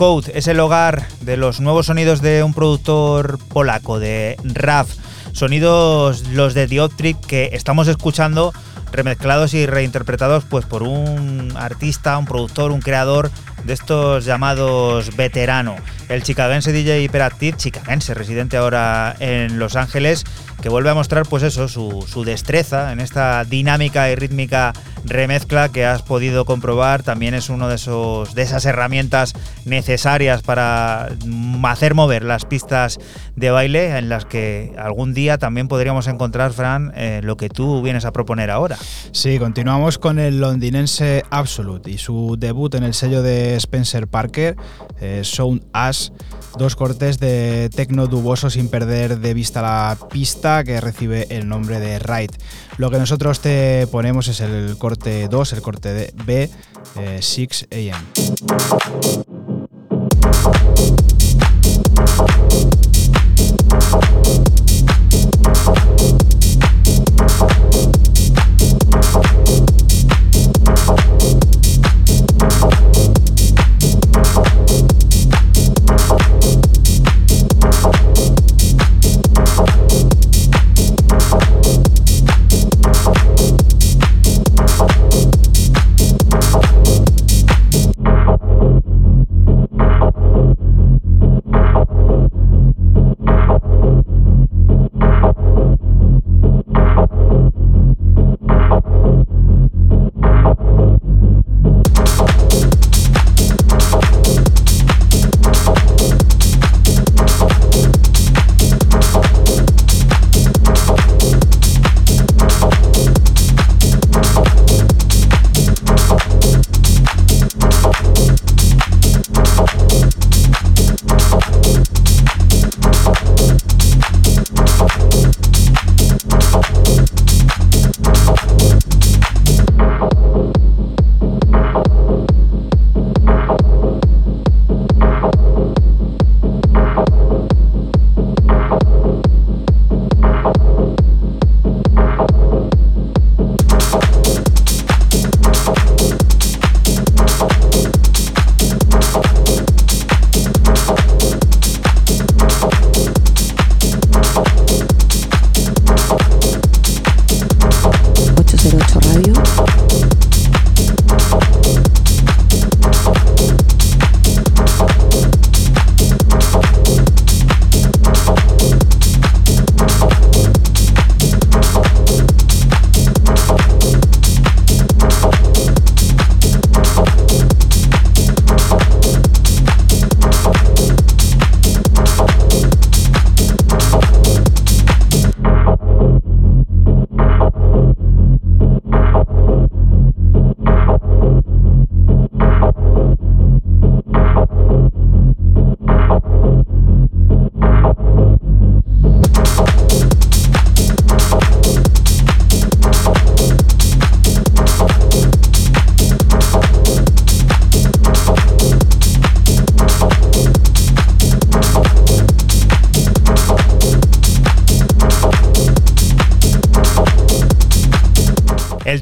Code es el hogar de los nuevos sonidos de un productor polaco, de RAF. Sonidos los de Dioptric que estamos escuchando remezclados y reinterpretados pues por un artista, un productor, un creador de estos llamados veterano. El chicagense DJ Hyperactive, chicagense, residente ahora en Los Ángeles, que vuelve a mostrar pues eso, su, su destreza en esta dinámica y rítmica remezcla que has podido comprobar también es uno de esos de esas herramientas necesarias para hacer mover las pistas de baile en las que algún día también podríamos encontrar Fran eh, lo que tú vienes a proponer ahora. Sí, continuamos con el londinense Absolute y su debut en el sello de Spencer Parker, eh, Sound Ash, dos cortes de tecno duboso sin perder de vista la pista que recibe el nombre de Ride. Lo que nosotros te ponemos es el corte 2, el corte de B, eh, 6 AM.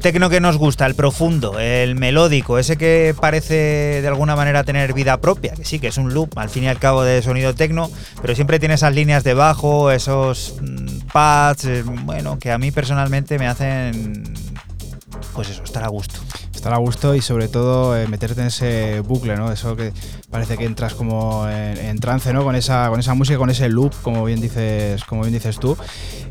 El tecno que nos gusta, el profundo, el melódico, ese que parece de alguna manera tener vida propia, que sí, que es un loop al fin y al cabo de sonido tecno, pero siempre tiene esas líneas de bajo, esos mm, pads, eh, bueno, que a mí personalmente me hacen, pues eso, estar a gusto. Estar a gusto y sobre todo eh, meterte en ese bucle, ¿no? Eso que parece que entras como en, en trance, ¿no? Con esa, con esa música, con ese loop, como bien dices, como bien dices tú.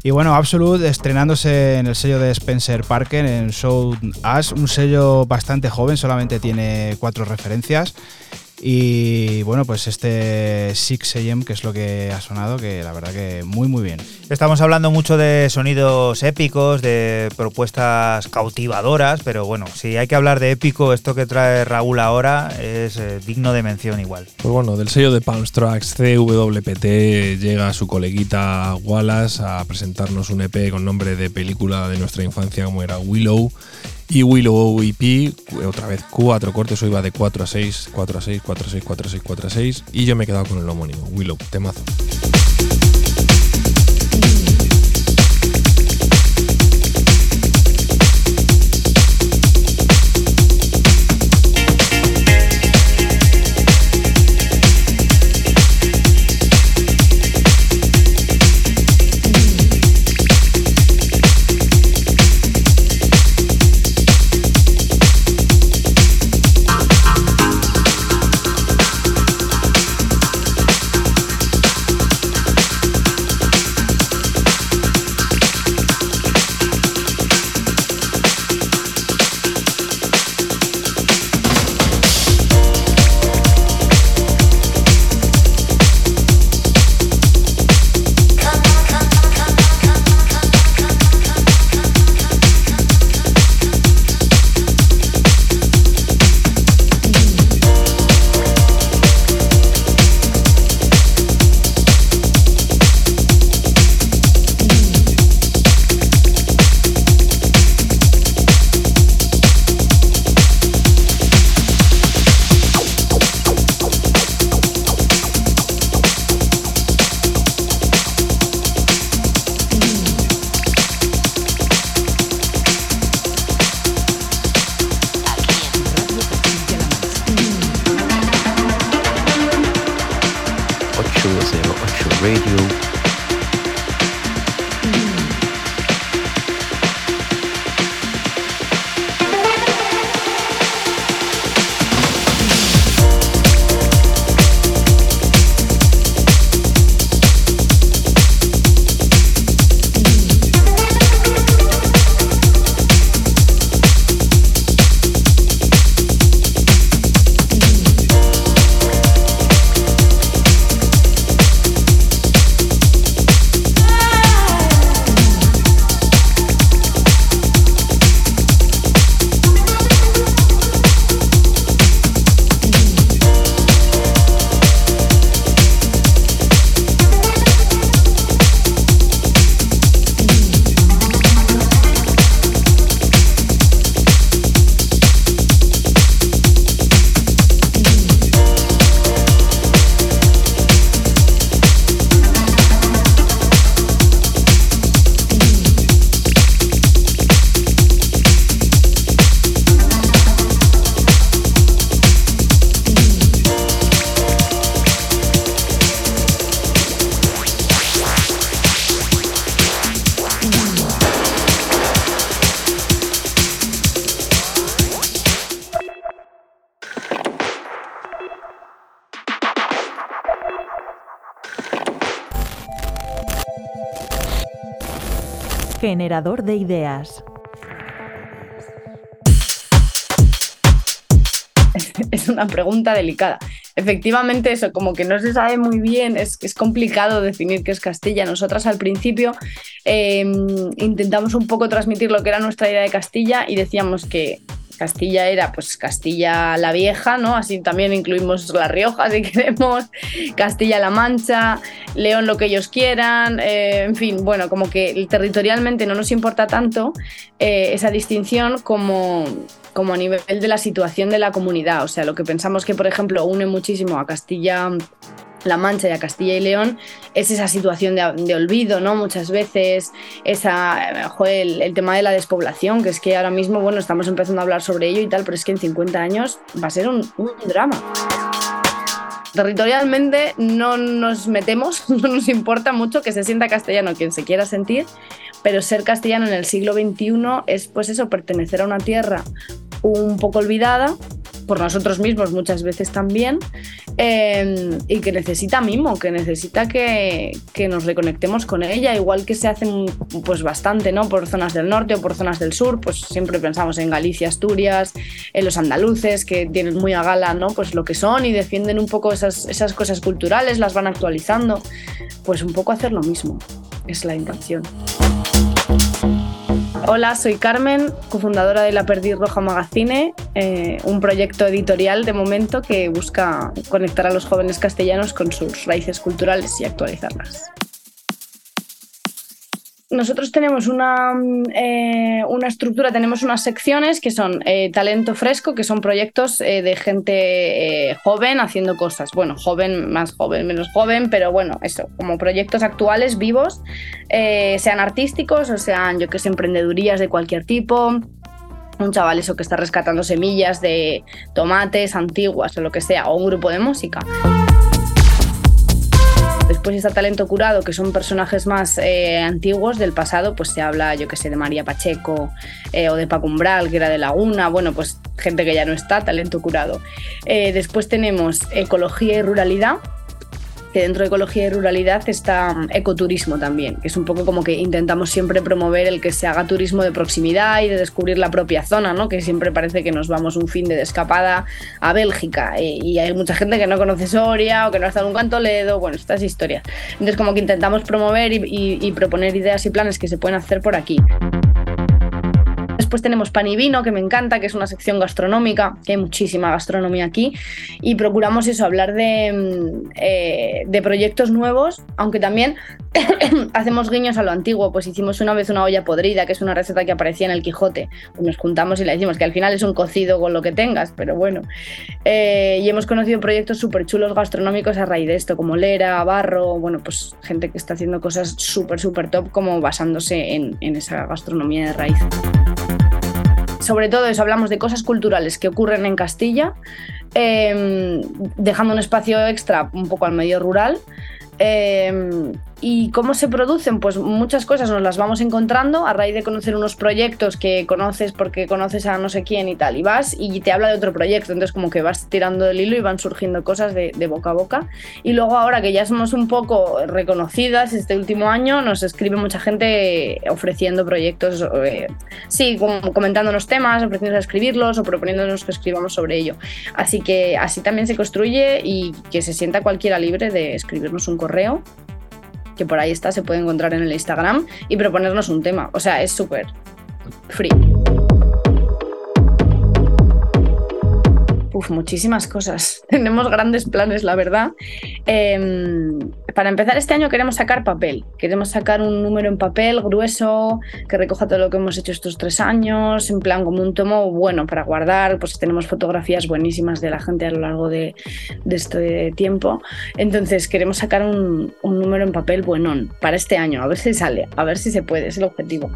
Y bueno, Absolute estrenándose en el sello de Spencer Parker en Show Us, un sello bastante joven, solamente tiene cuatro referencias. Y bueno, pues este 6 AM, que es lo que ha sonado, que la verdad que muy muy bien. Estamos hablando mucho de sonidos épicos, de propuestas cautivadoras, pero bueno, si hay que hablar de épico, esto que trae Raúl ahora es eh, digno de mención igual. Pues bueno, del sello de Palm Tracks CWPT llega su coleguita Wallace a presentarnos un EP con nombre de película de nuestra infancia como era Willow y Willow EP, otra vez cuatro cortes, hoy va de 4 a 6, 4 a 6, 4 a 6, 4 a 6, 4 a 6 y yo me he quedado con el homónimo, Willow, temazo. Generador de ideas. (laughs) es una pregunta delicada. Efectivamente, eso, como que no se sabe muy bien, es, complicado definir qué es Castilla. Nosotras al principio eh, intentamos un poco transmitir lo que era nuestra idea de Castilla y decíamos que Castilla era pues Castilla la Vieja, ¿no? Así también incluimos La Rioja si (laughs) queremos, Castilla-La Mancha, León lo que ellos quieran, eh, en fin, bueno, como que territorialmente no nos importa tanto eh, esa distinción como, como a nivel de la situación de la comunidad. O sea, lo que pensamos que, por ejemplo, une muchísimo a Castilla la Mancha y Castilla y León es esa situación de, olvido, ¿no? Muchas veces, esa, joder, el, el, tema de la despoblación, que es que ahora mismo, bueno, estamos empezando a hablar sobre ello y tal, pero es que en 50 años va a ser un, un drama. Territorialmente no nos metemos, (laughs) no nos importa mucho que se sienta castellano quien se quiera sentir, pero ser castellano en el siglo XXI es pues eso, pertenecer a una tierra un poco olvidada, por nosotros mismos muchas veces también, eh, y que necesita mimo, que necesita que, que, nos reconectemos con ella, igual que se hacen pues bastante, ¿no? Por zonas del norte o por zonas del sur, pues siempre pensamos en Galicia, Asturias, en los andaluces, que tienen muy a gala, ¿no? Pues lo que son y defienden un poco esas, esas cosas culturales, las van actualizando, pues un poco hacer lo mismo, es la intención. Hola, soy Carmen, cofundadora de La Perdiz Roja Magazine, eh, un proyecto editorial de momento que busca conectar a los jóvenes castellanos con sus raíces culturales y actualizarlas. Nosotros tenemos una, eh, una, estructura, tenemos unas secciones que son eh, talento fresco, que son proyectos eh, de gente joven haciendo cosas. Bueno, joven, más joven, menos joven, pero bueno, eso, como proyectos actuales, vivos, sean artísticos o sean, yo que sé, emprendedurías de cualquier tipo. Un chaval eso que está rescatando semillas de tomates antiguas o lo que sea, o un grupo de música. Después está Talento Curado, que son personajes más eh, antiguos del pasado, pues se habla, yo que sé, de María Pacheco eh, o de Paco Umbral, que era de Laguna, bueno, pues gente que ya no está, Talento Curado. Eh, después tenemos Ecología y Ruralidad, que dentro de ecología y ruralidad está ecoturismo también, que es un poco como que intentamos siempre promover el que se haga turismo de proximidad y de descubrir la propia zona, ¿no? que siempre parece que nos vamos un fin de escapada a Bélgica y hay mucha gente que no conoce Soria o que no ha estado nunca en Toledo, bueno, estas historias. Entonces como que intentamos promover y, y, y proponer ideas y planes que se pueden hacer por aquí. Después tenemos pan y vino, que me encanta, que es una sección gastronómica, que hay muchísima gastronomía aquí. Y procuramos eso, hablar de, eh, de proyectos nuevos, aunque también (coughs) hacemos guiños a lo antiguo. Pues hicimos una vez una olla podrida, que es una receta que aparecía en el Quijote. Pues nos juntamos y le decimos que al final es un cocido con lo que tengas, pero bueno. Eh, y hemos conocido proyectos súper chulos gastronómicos a raíz de esto, como Lera, Barro, bueno, pues gente que está haciendo cosas súper, súper top, como basándose en, en esa gastronomía de raíz sobre todo eso, hablamos de cosas culturales que ocurren en Castilla, eh, dejando un espacio extra un poco al medio rural. Eh, ¿Y cómo se producen? Pues muchas cosas nos las vamos encontrando a raíz de conocer unos proyectos que conoces porque conoces a no sé quién y tal. Y vas y te habla de otro proyecto. Entonces como que vas tirando del hilo y van surgiendo cosas de, boca a boca. Y luego ahora que ya somos un poco reconocidas este último año, nos escribe mucha gente ofreciendo proyectos, eh, sí, como comentándonos temas, ofreciéndonos a escribirlos o proponiéndonos que escribamos sobre ello. Así que así también se construye y que se sienta cualquiera libre de escribirnos un correo que por ahí está, se puede encontrar en el Instagram y proponernos un tema. O sea, es súper free. Muchísimas cosas. (laughs) Tenemos grandes planes, la verdad. Eh, para empezar, este año queremos sacar papel. Queremos sacar un número en papel grueso que recoja todo lo que hemos hecho estos tres años, en plan como un tomo bueno para guardar. Pues tenemos fotografías buenísimas de la gente a lo largo de, de este tiempo. Entonces, queremos sacar un, un número en papel buenón para este año. A ver si sale, a ver si se puede, es el objetivo.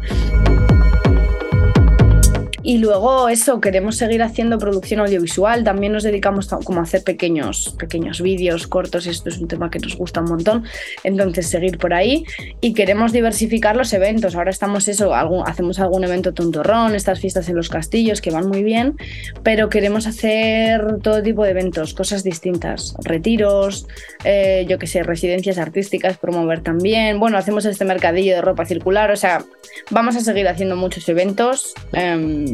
Y luego eso, queremos seguir haciendo producción audiovisual, también nos dedicamos como a hacer pequeños, pequeños vídeos cortos, esto es un tema que nos gusta un montón, entonces seguir por ahí. Y queremos diversificar los eventos, ahora estamos eso, algún, hacemos algún evento tontorrón, estas fiestas en los castillos que van muy bien, pero queremos hacer todo tipo de eventos, cosas distintas, retiros, eh, yo que sé, residencias artísticas, promover también, bueno, hacemos este mercadillo de ropa circular, o sea, vamos a seguir haciendo muchos eventos. Eh,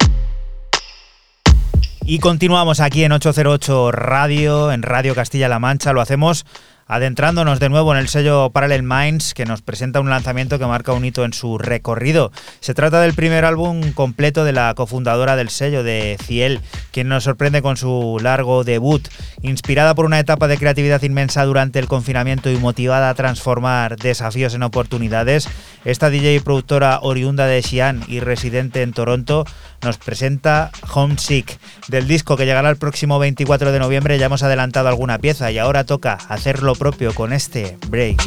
Y continuamos aquí en 808 Radio, en Radio Castilla-La Mancha. Lo hacemos adentrándonos de nuevo en el sello Parallel Minds, que nos presenta un lanzamiento que marca un hito en su recorrido. Se trata del primer álbum completo de la cofundadora del sello, de Ciel, quien nos sorprende con su largo debut. Inspirada por una etapa de creatividad inmensa durante el confinamiento y motivada a transformar desafíos en oportunidades, esta DJ y productora oriunda de Xi'an y residente en Toronto nos presenta Homesick. Del disco que llegará el próximo 24 de noviembre ya hemos adelantado alguna pieza y ahora toca hacer lo propio con este break.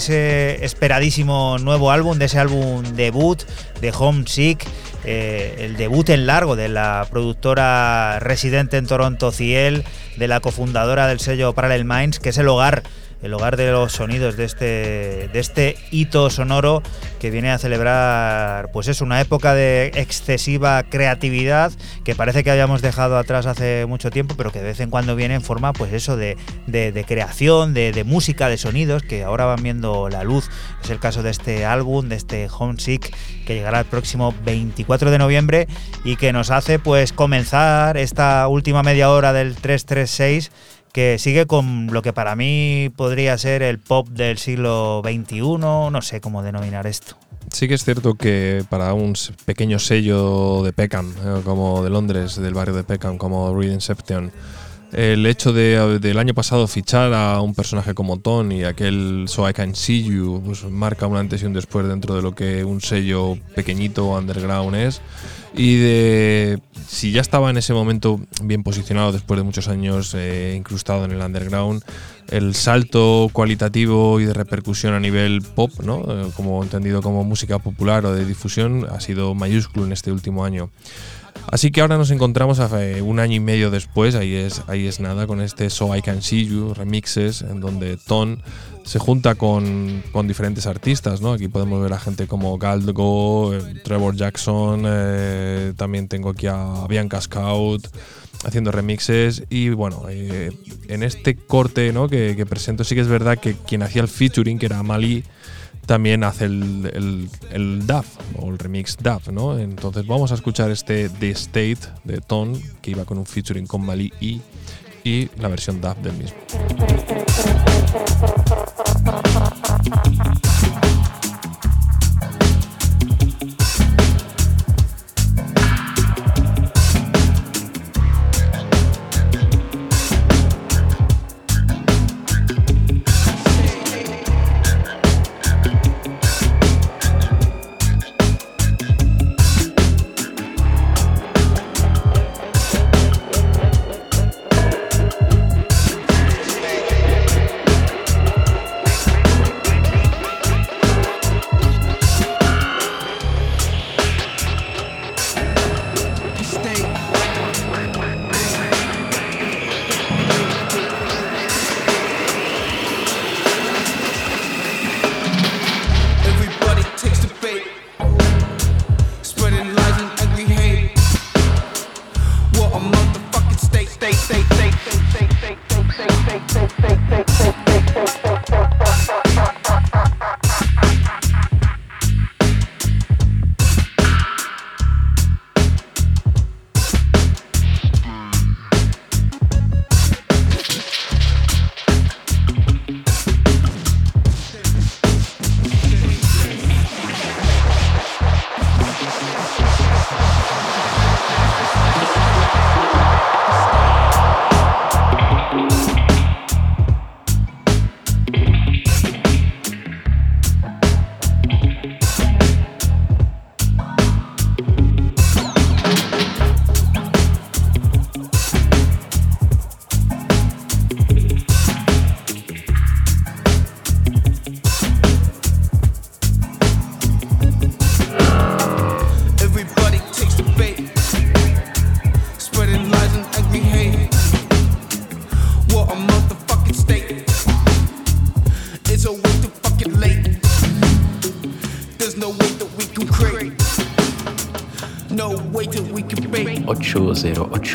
Ese esperadísimo nuevo álbum, de ese álbum debut de Homesick, eh, el debut en largo de la productora residente en Toronto, Ciel, de la cofundadora del sello Parallel Minds, que es el hogar el hogar de los sonidos de este, de este hito sonoro que viene a celebrar, pues es una época de excesiva creatividad que parece que habíamos dejado atrás hace mucho tiempo, pero que de vez en cuando viene en forma, pues eso, de, de, creación, de, de, música, de sonidos, que ahora van viendo la luz. Es el caso de este álbum, de este Homesick, que llegará el próximo 24 de noviembre y que nos hace pues comenzar esta última media hora del 336 que sigue con lo que para mí podría ser el pop del siglo XXI, no sé cómo denominar esto. Sí que es cierto que para un pequeño sello de Peckham, eh, como de Londres, del barrio de Peckham, como Read Inception, el hecho de, del año pasado fichar a un personaje como Tony aquel So I Can See You pues marca un antes y un después dentro de lo que un sello pequeñito underground es y de si ya estaba en ese momento bien posicionado después de muchos años eh, incrustado en el underground el salto cualitativo y de repercusión a nivel pop no eh, como entendido como música popular o de difusión ha sido mayúsculo en este último año. Así que ahora nos encontramos hace un año y medio después, ahí es, ahí es nada, con este So I Can See You remixes, en donde Ton se junta con, con diferentes artistas, ¿no? Aquí podemos ver a gente como Galdgo, eh, Trevor Jackson, eh, también tengo aquí a Bianca Scout haciendo remixes y bueno, eh, en este corte ¿no? que, que presento sí que es verdad que quien hacía el featuring, que era Mali, también hace el, el, dub o el remix dub, ¿no? Entonces vamos a escuchar este The State de Ton, que iba con un featuring con Mali y, y la versión dub del mismo.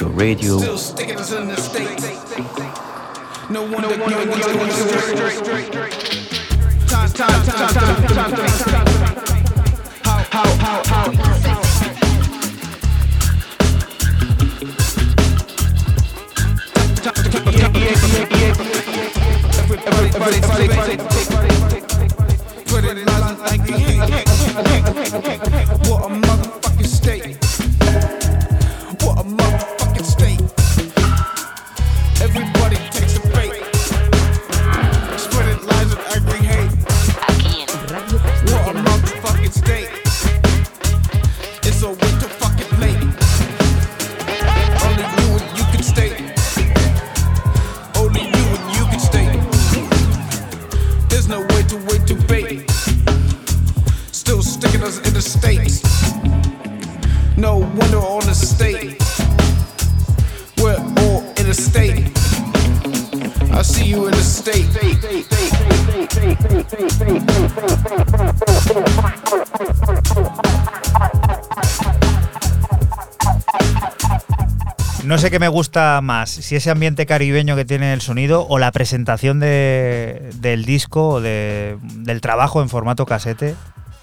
Radio. No wonder, no wonder, no me gusta más, si ese ambiente caribeño que tiene el sonido o la presentación de- del disco o de- del trabajo en formato casete,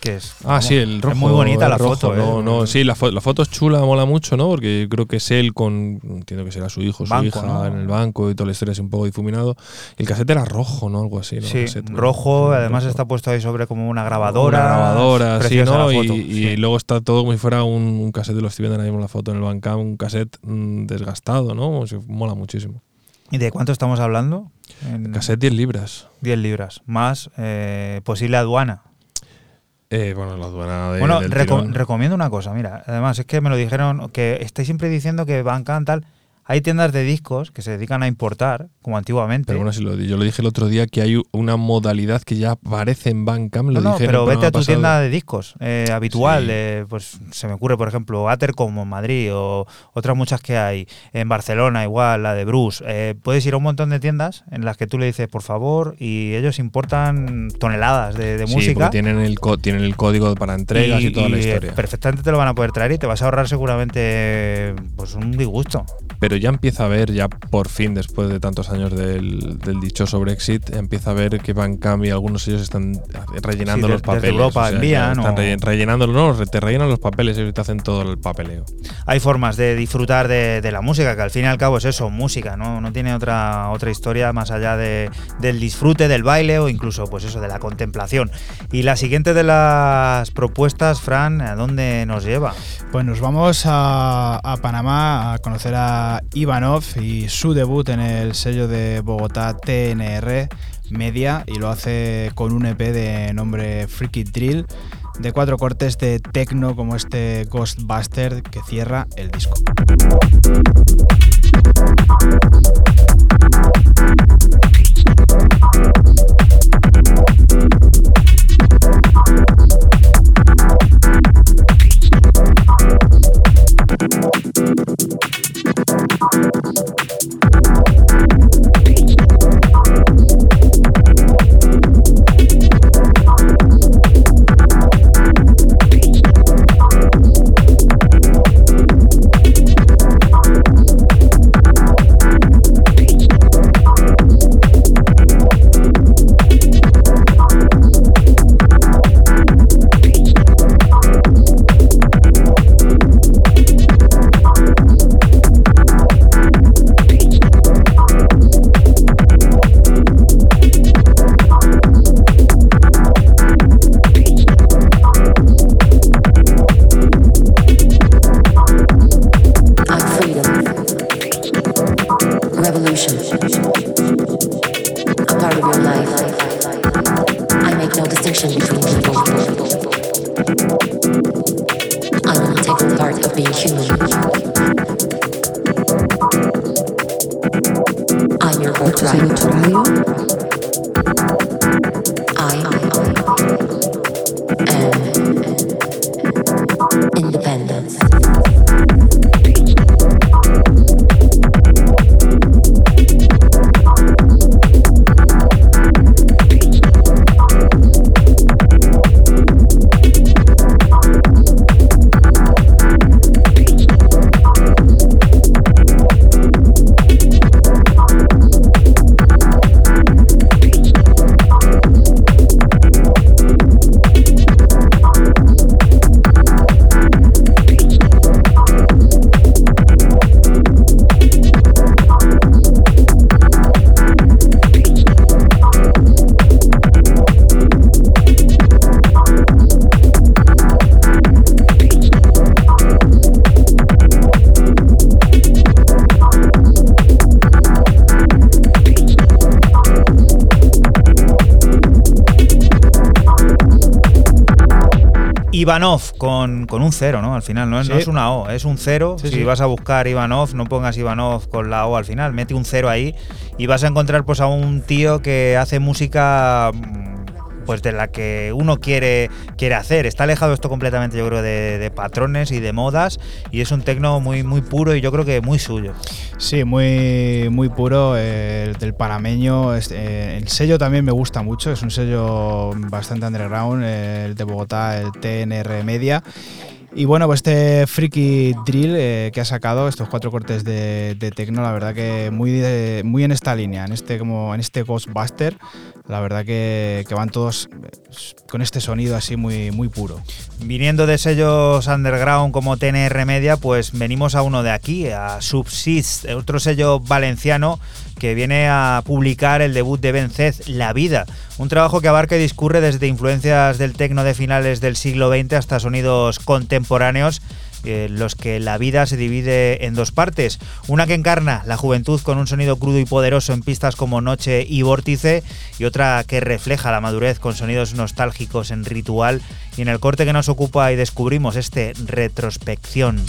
que es, Ah, sí, el rojo. es muy bonita la rojo, foto. No, ¿eh? no, sí, la, fo- la foto es chula, mola mucho, ¿no? Porque creo que es él con. Entiendo que será su hijo, su Banco, hija ¿no? en el banco y toda la historia es un poco difuminado. El casete era rojo, ¿no? Algo así, ¿no? Sí, ¿no? rojo, Sí, además rojo. está puesto ahí sobre como una grabadora. Una grabadora, sí, ¿no? Y, foto, y sí. luego está todo como si fuera un, un cassette, lo estoy viendo ahora mismo en la foto en el Bandcamp, un cassette mm, desgastado, ¿no? Como si- mola muchísimo. ¿Y de cuánto estamos hablando? En Cassette 10 libras. 10 libras, más eh, posible aduana. Eh, bueno, la aduana de, bueno, del reco- tirón. recomiendo una cosa, mira, además es que me lo dijeron, que estáis siempre diciendo que Bandcamp tal, hay tiendas de discos que se dedican a importar, como antiguamente. Pero bueno, si lo, yo lo dije el otro día que hay una modalidad que ya aparece en Bandcamp. Lo No, dije pero vete a tu pasado. tienda de discos eh, habitual. Sí. eh, pues se me ocurre, por ejemplo, Ater como en Madrid o otras muchas que hay. En Barcelona, igual, la de Bruce. Eh, puedes ir a un montón de tiendas en las que tú le dices, por favor, y ellos importan toneladas de, de Sí, música. tienen el, tienen el código para entregas y, toda la historia. perfectamente te lo van a poder traer y te vas a ahorrar seguramente pues un disgusto. Pero ya empieza a ver, ya por fin, después de tantos años del, del dichoso Brexit, empieza a ver que Bandcamp y algunos de ellos están rellenando Sí, de- los desde papeles. Europa o sea, envían están o- rellen- rellenándolo, no, te rellenan los papeles y te hacen todo el papeleo. hay formas de disfrutar de, de la música, que al fin y al cabo es eso, música, no, no tiene otra, otra historia más allá de- del disfrute, del baile o incluso pues eso, de la contemplación. Y la siguiente de las propuestas, Fran, ¿a dónde nos lleva? Pues nos vamos a, a Panamá a conocer a Ivanov y su debut en el sello de Bogotá TNR Media y lo hace con un EP de nombre Freaky Drill de cuatro cortes de techno como este Ghostbuster que cierra el disco. Ivanov con, con un cero, ¿no? Al final, no es, no Sí. es una O, es un cero. Sí, si sí. vas a buscar Ivanov, no pongas Ivanov con la O al final, mete un cero ahí y vas a encontrar pues a un tío que hace música mm, pues de la que uno quiere, quiere hacer. Está alejado esto completamente, yo creo, de, de patrones y de modas y es un tecno muy, muy puro y yo creo que muy suyo. Sí, muy, muy puro el del panameño. eh, el sello también me gusta mucho, es un sello bastante underground, eh, el de Bogotá, el TNR Media. Y bueno, pues este Freaky Drill eh, que ha sacado, estos cuatro cortes de, de techno, la verdad que muy, muy en esta línea, en este, como en este Ghostbuster, la verdad que, que van todos con este sonido así muy, muy puro. Viniendo de sellos underground como TNR Media, pues venimos a uno de aquí, a Subsist, otro sello valenciano que viene a publicar el debut de Bencez, La Vida, un trabajo que abarca y discurre desde influencias del tecno de finales del siglo XX hasta sonidos contemporáneos eh, los que la vida se divide en dos partes. Una que encarna la juventud con un sonido crudo y poderoso en pistas como Noche y Vórtice, y otra que refleja la madurez con sonidos nostálgicos en Ritual. Y en el corte que nos ocupa y descubrimos este Retrospección.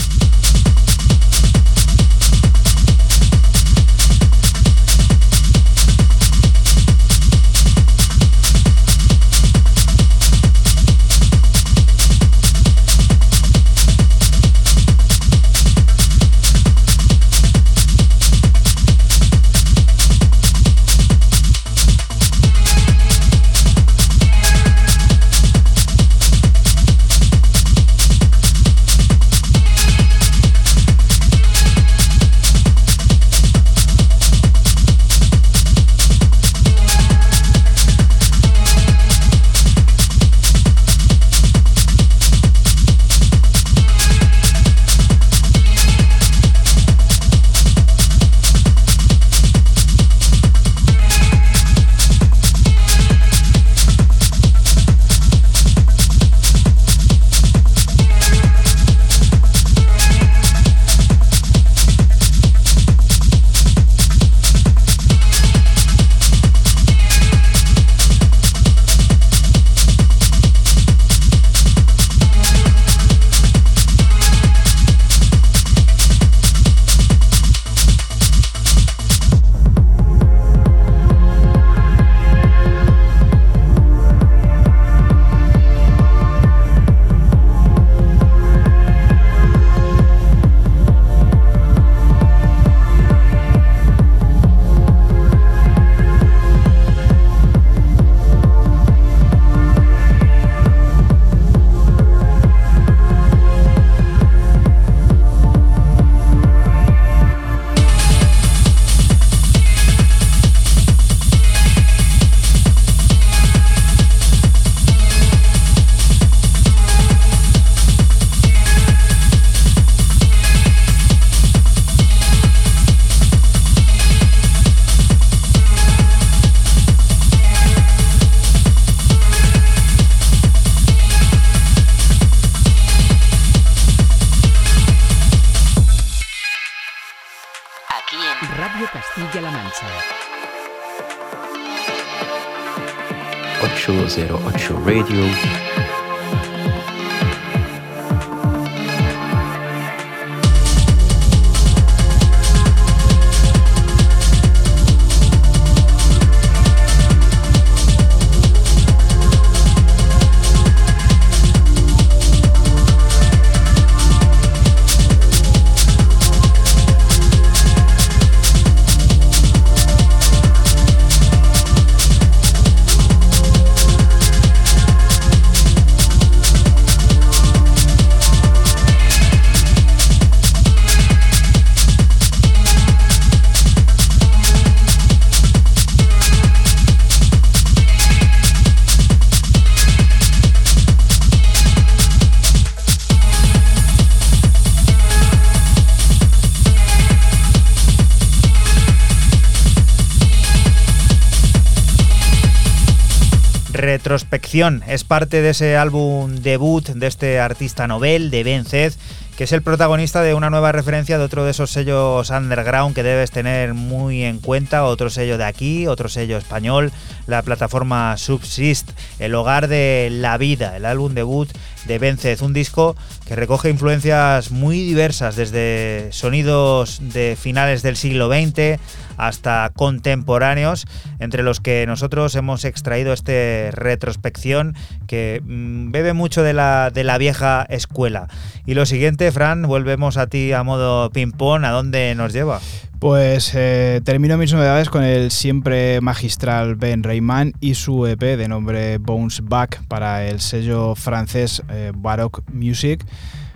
Es parte de ese álbum debut de este artista novel, de Ben Zed, que es el protagonista de una nueva referencia de otro de esos sellos underground que debes tener muy en cuenta, otro sello de aquí, otro sello español, la plataforma Subsist, el hogar de la vida, el álbum debut de Bencez, un disco que recoge influencias muy diversas, desde sonidos de finales del siglo XX hasta contemporáneos, entre los que nosotros hemos extraído este retrospección que mm, bebe mucho de la, de la vieja escuela. Y lo siguiente, Fran, volvemos a ti a modo ping-pong, ¿a dónde nos lleva? Pues eh, termino mis novedades con el siempre magistral Ben Rayman y su EP de nombre Bounce Back para el sello francés eh, Baroque Music.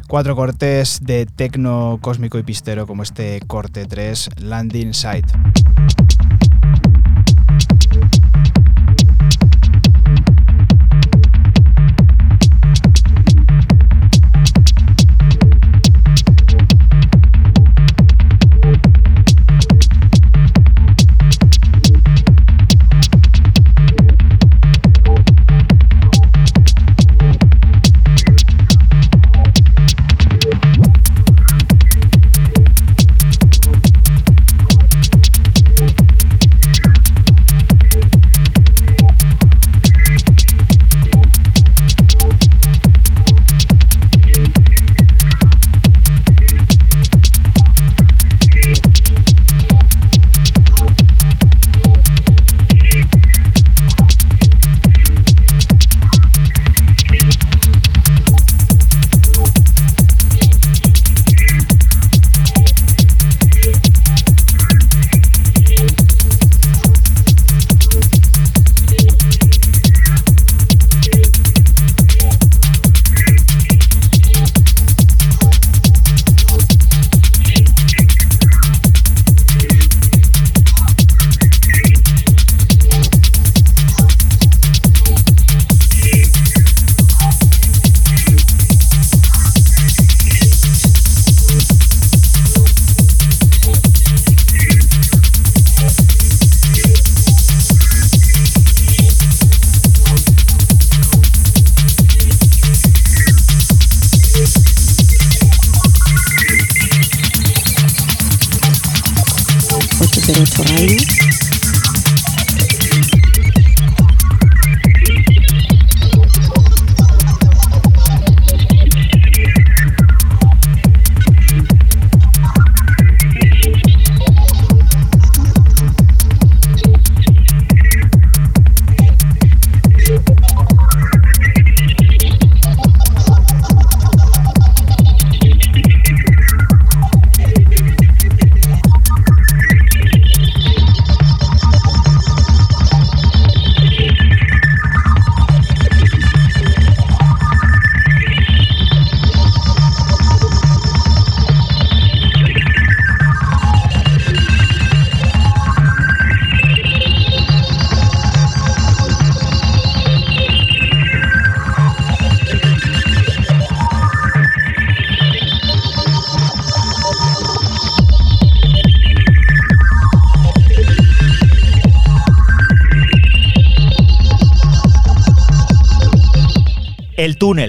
Cuatro cortes de tecno cósmico y pistero como este corte 3 Landing Site.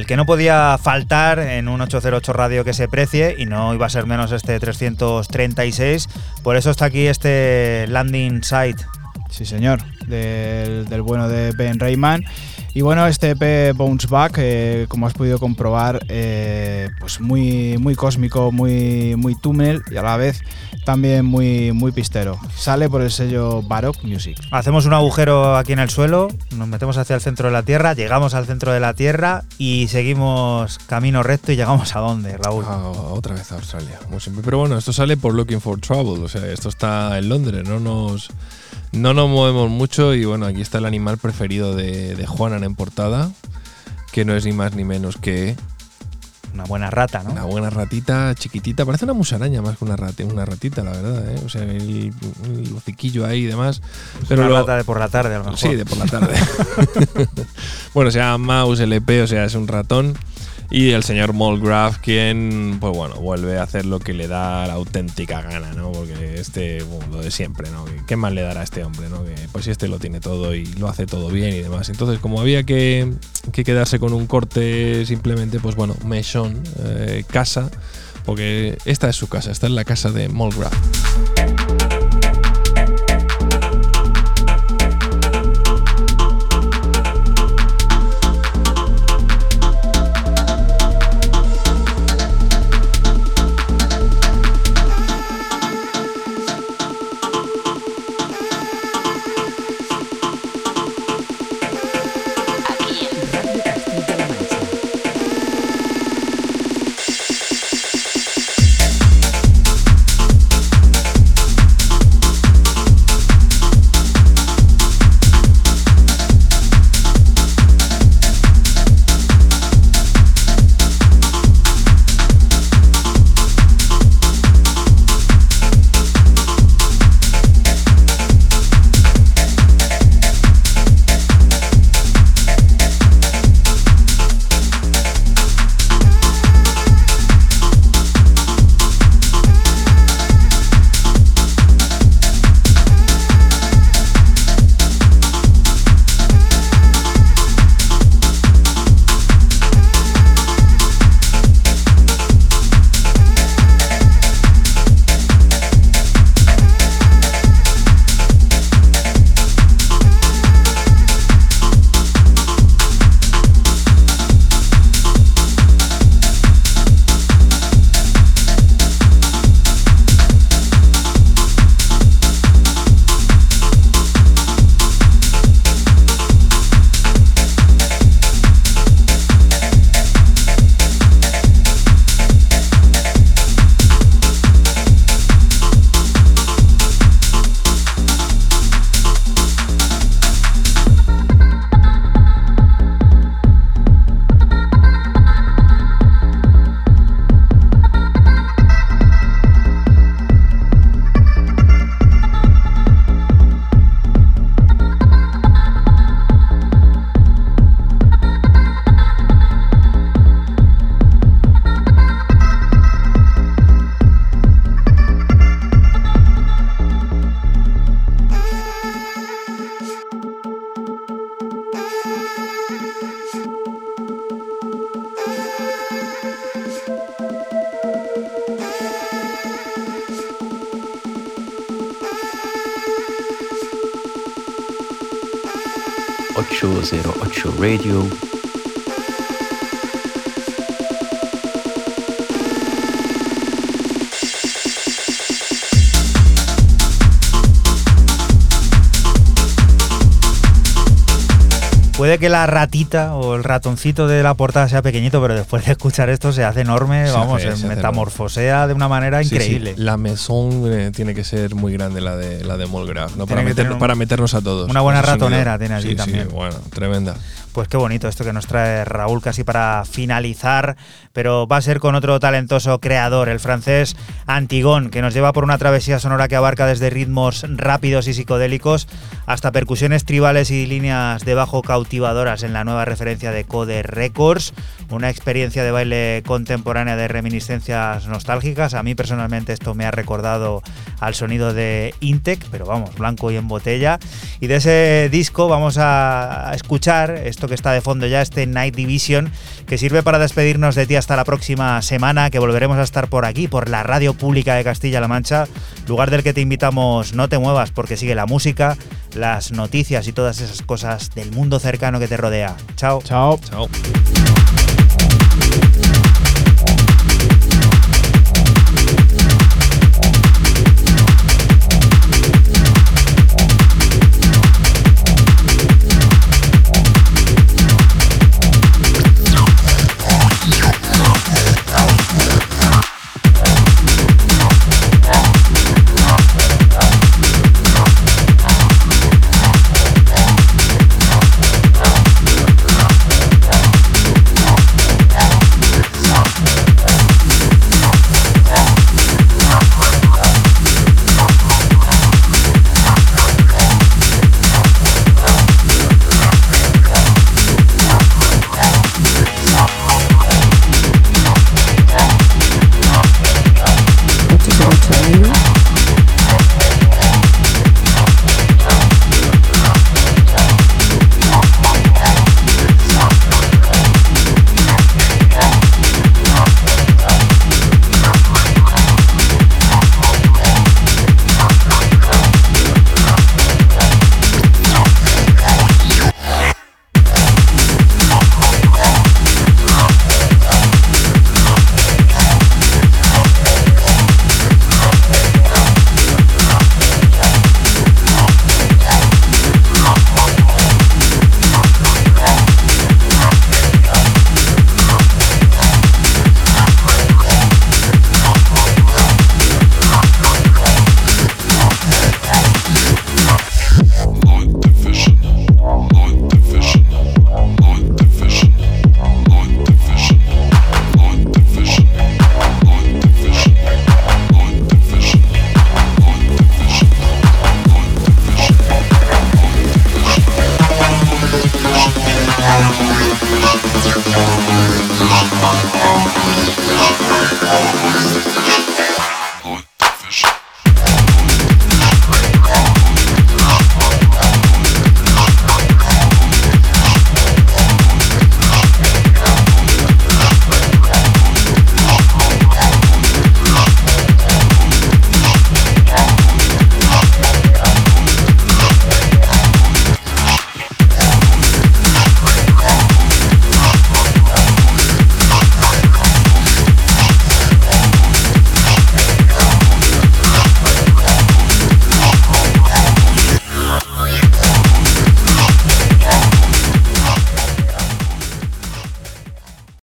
Que no podía faltar en un 808 radio que se precie y no iba a ser menos este 336. Por eso está aquí este landing site. Sí, señor. del, del bueno de Ben Rayman. Y bueno, este EP Bounce Back, eh, como has podido comprobar, eh, pues muy, muy cósmico, muy, muy túnel y a la vez también muy, muy pistero. Sale por el sello Baroque Music. Hacemos un agujero aquí en el suelo, nos metemos hacia el centro de la Tierra, llegamos al centro de la Tierra y seguimos camino recto y llegamos a dónde, Raúl. Ah, otra vez a Australia, como siempre. Pero bueno, esto sale por Looking for Trouble, o sea, esto está en Londres, no nos, no nos movemos mucho y bueno, aquí está el animal preferido de, de Juanan en portada, que no es ni más ni menos que Una buena rata, ¿no? una buena ratita chiquitita, parece una musaraña más que una, rata, una ratita, la verdad, ¿eh? o sea, el, el hociquillo ahí y demás. Pero Una lo- rata de por la tarde, a lo mejor. Sí, de por la tarde. (laughs) (laughs) bueno, se llama Mouse LP, o sea, es un ratón. Y el señor Molgraf, quien, pues bueno, vuelve a hacer lo que le da la auténtica gana, ¿no? Porque este, bueno, lo de siempre, ¿no? ¿Qué más le dará a este hombre, ¿no? Que, pues si este lo tiene todo y lo hace todo bien y demás. Entonces, como había que, que quedarse con un corte simplemente, pues bueno, Meshon, eh, casa, porque esta es su casa, esta es la casa de Molgraf. O el ratoncito de la portada sea pequeñito, pero después de escuchar esto se hace enorme, Se vamos, hace- se se hace metamorfosea de una manera Sí, sí, increíble. La maison eh, tiene que ser muy grande la de la de Molgraf, ¿no? Para, meter- un- para meternos a todos. una buena ratonera tiene allí sí, también. bueno, tremenda. Pues qué bonito esto que nos trae Raúl casi para finalizar, pero va a ser con otro talentoso creador, el francés Antigón, que nos lleva por una travesía sonora que abarca desde ritmos rápidos y psicodélicos hasta percusiones tribales y líneas de bajo cautivadoras en la nueva referencia de Code Records, una experiencia de baile contemporánea de reminiscencias nostálgicas. A mí personalmente esto me ha recordado al sonido de Intec, pero vamos, blanco y en botella. Y de ese disco vamos a escuchar esto esto que está de fondo ya, este Night Division, que sirve para despedirnos de ti hasta la próxima semana, que volveremos a estar por aquí, por la radio pública de Castilla-La Mancha, lugar del que te invitamos no te muevas porque sigue la música, las noticias y todas esas cosas del mundo cercano que te rodea. Chao. Chao. Chao.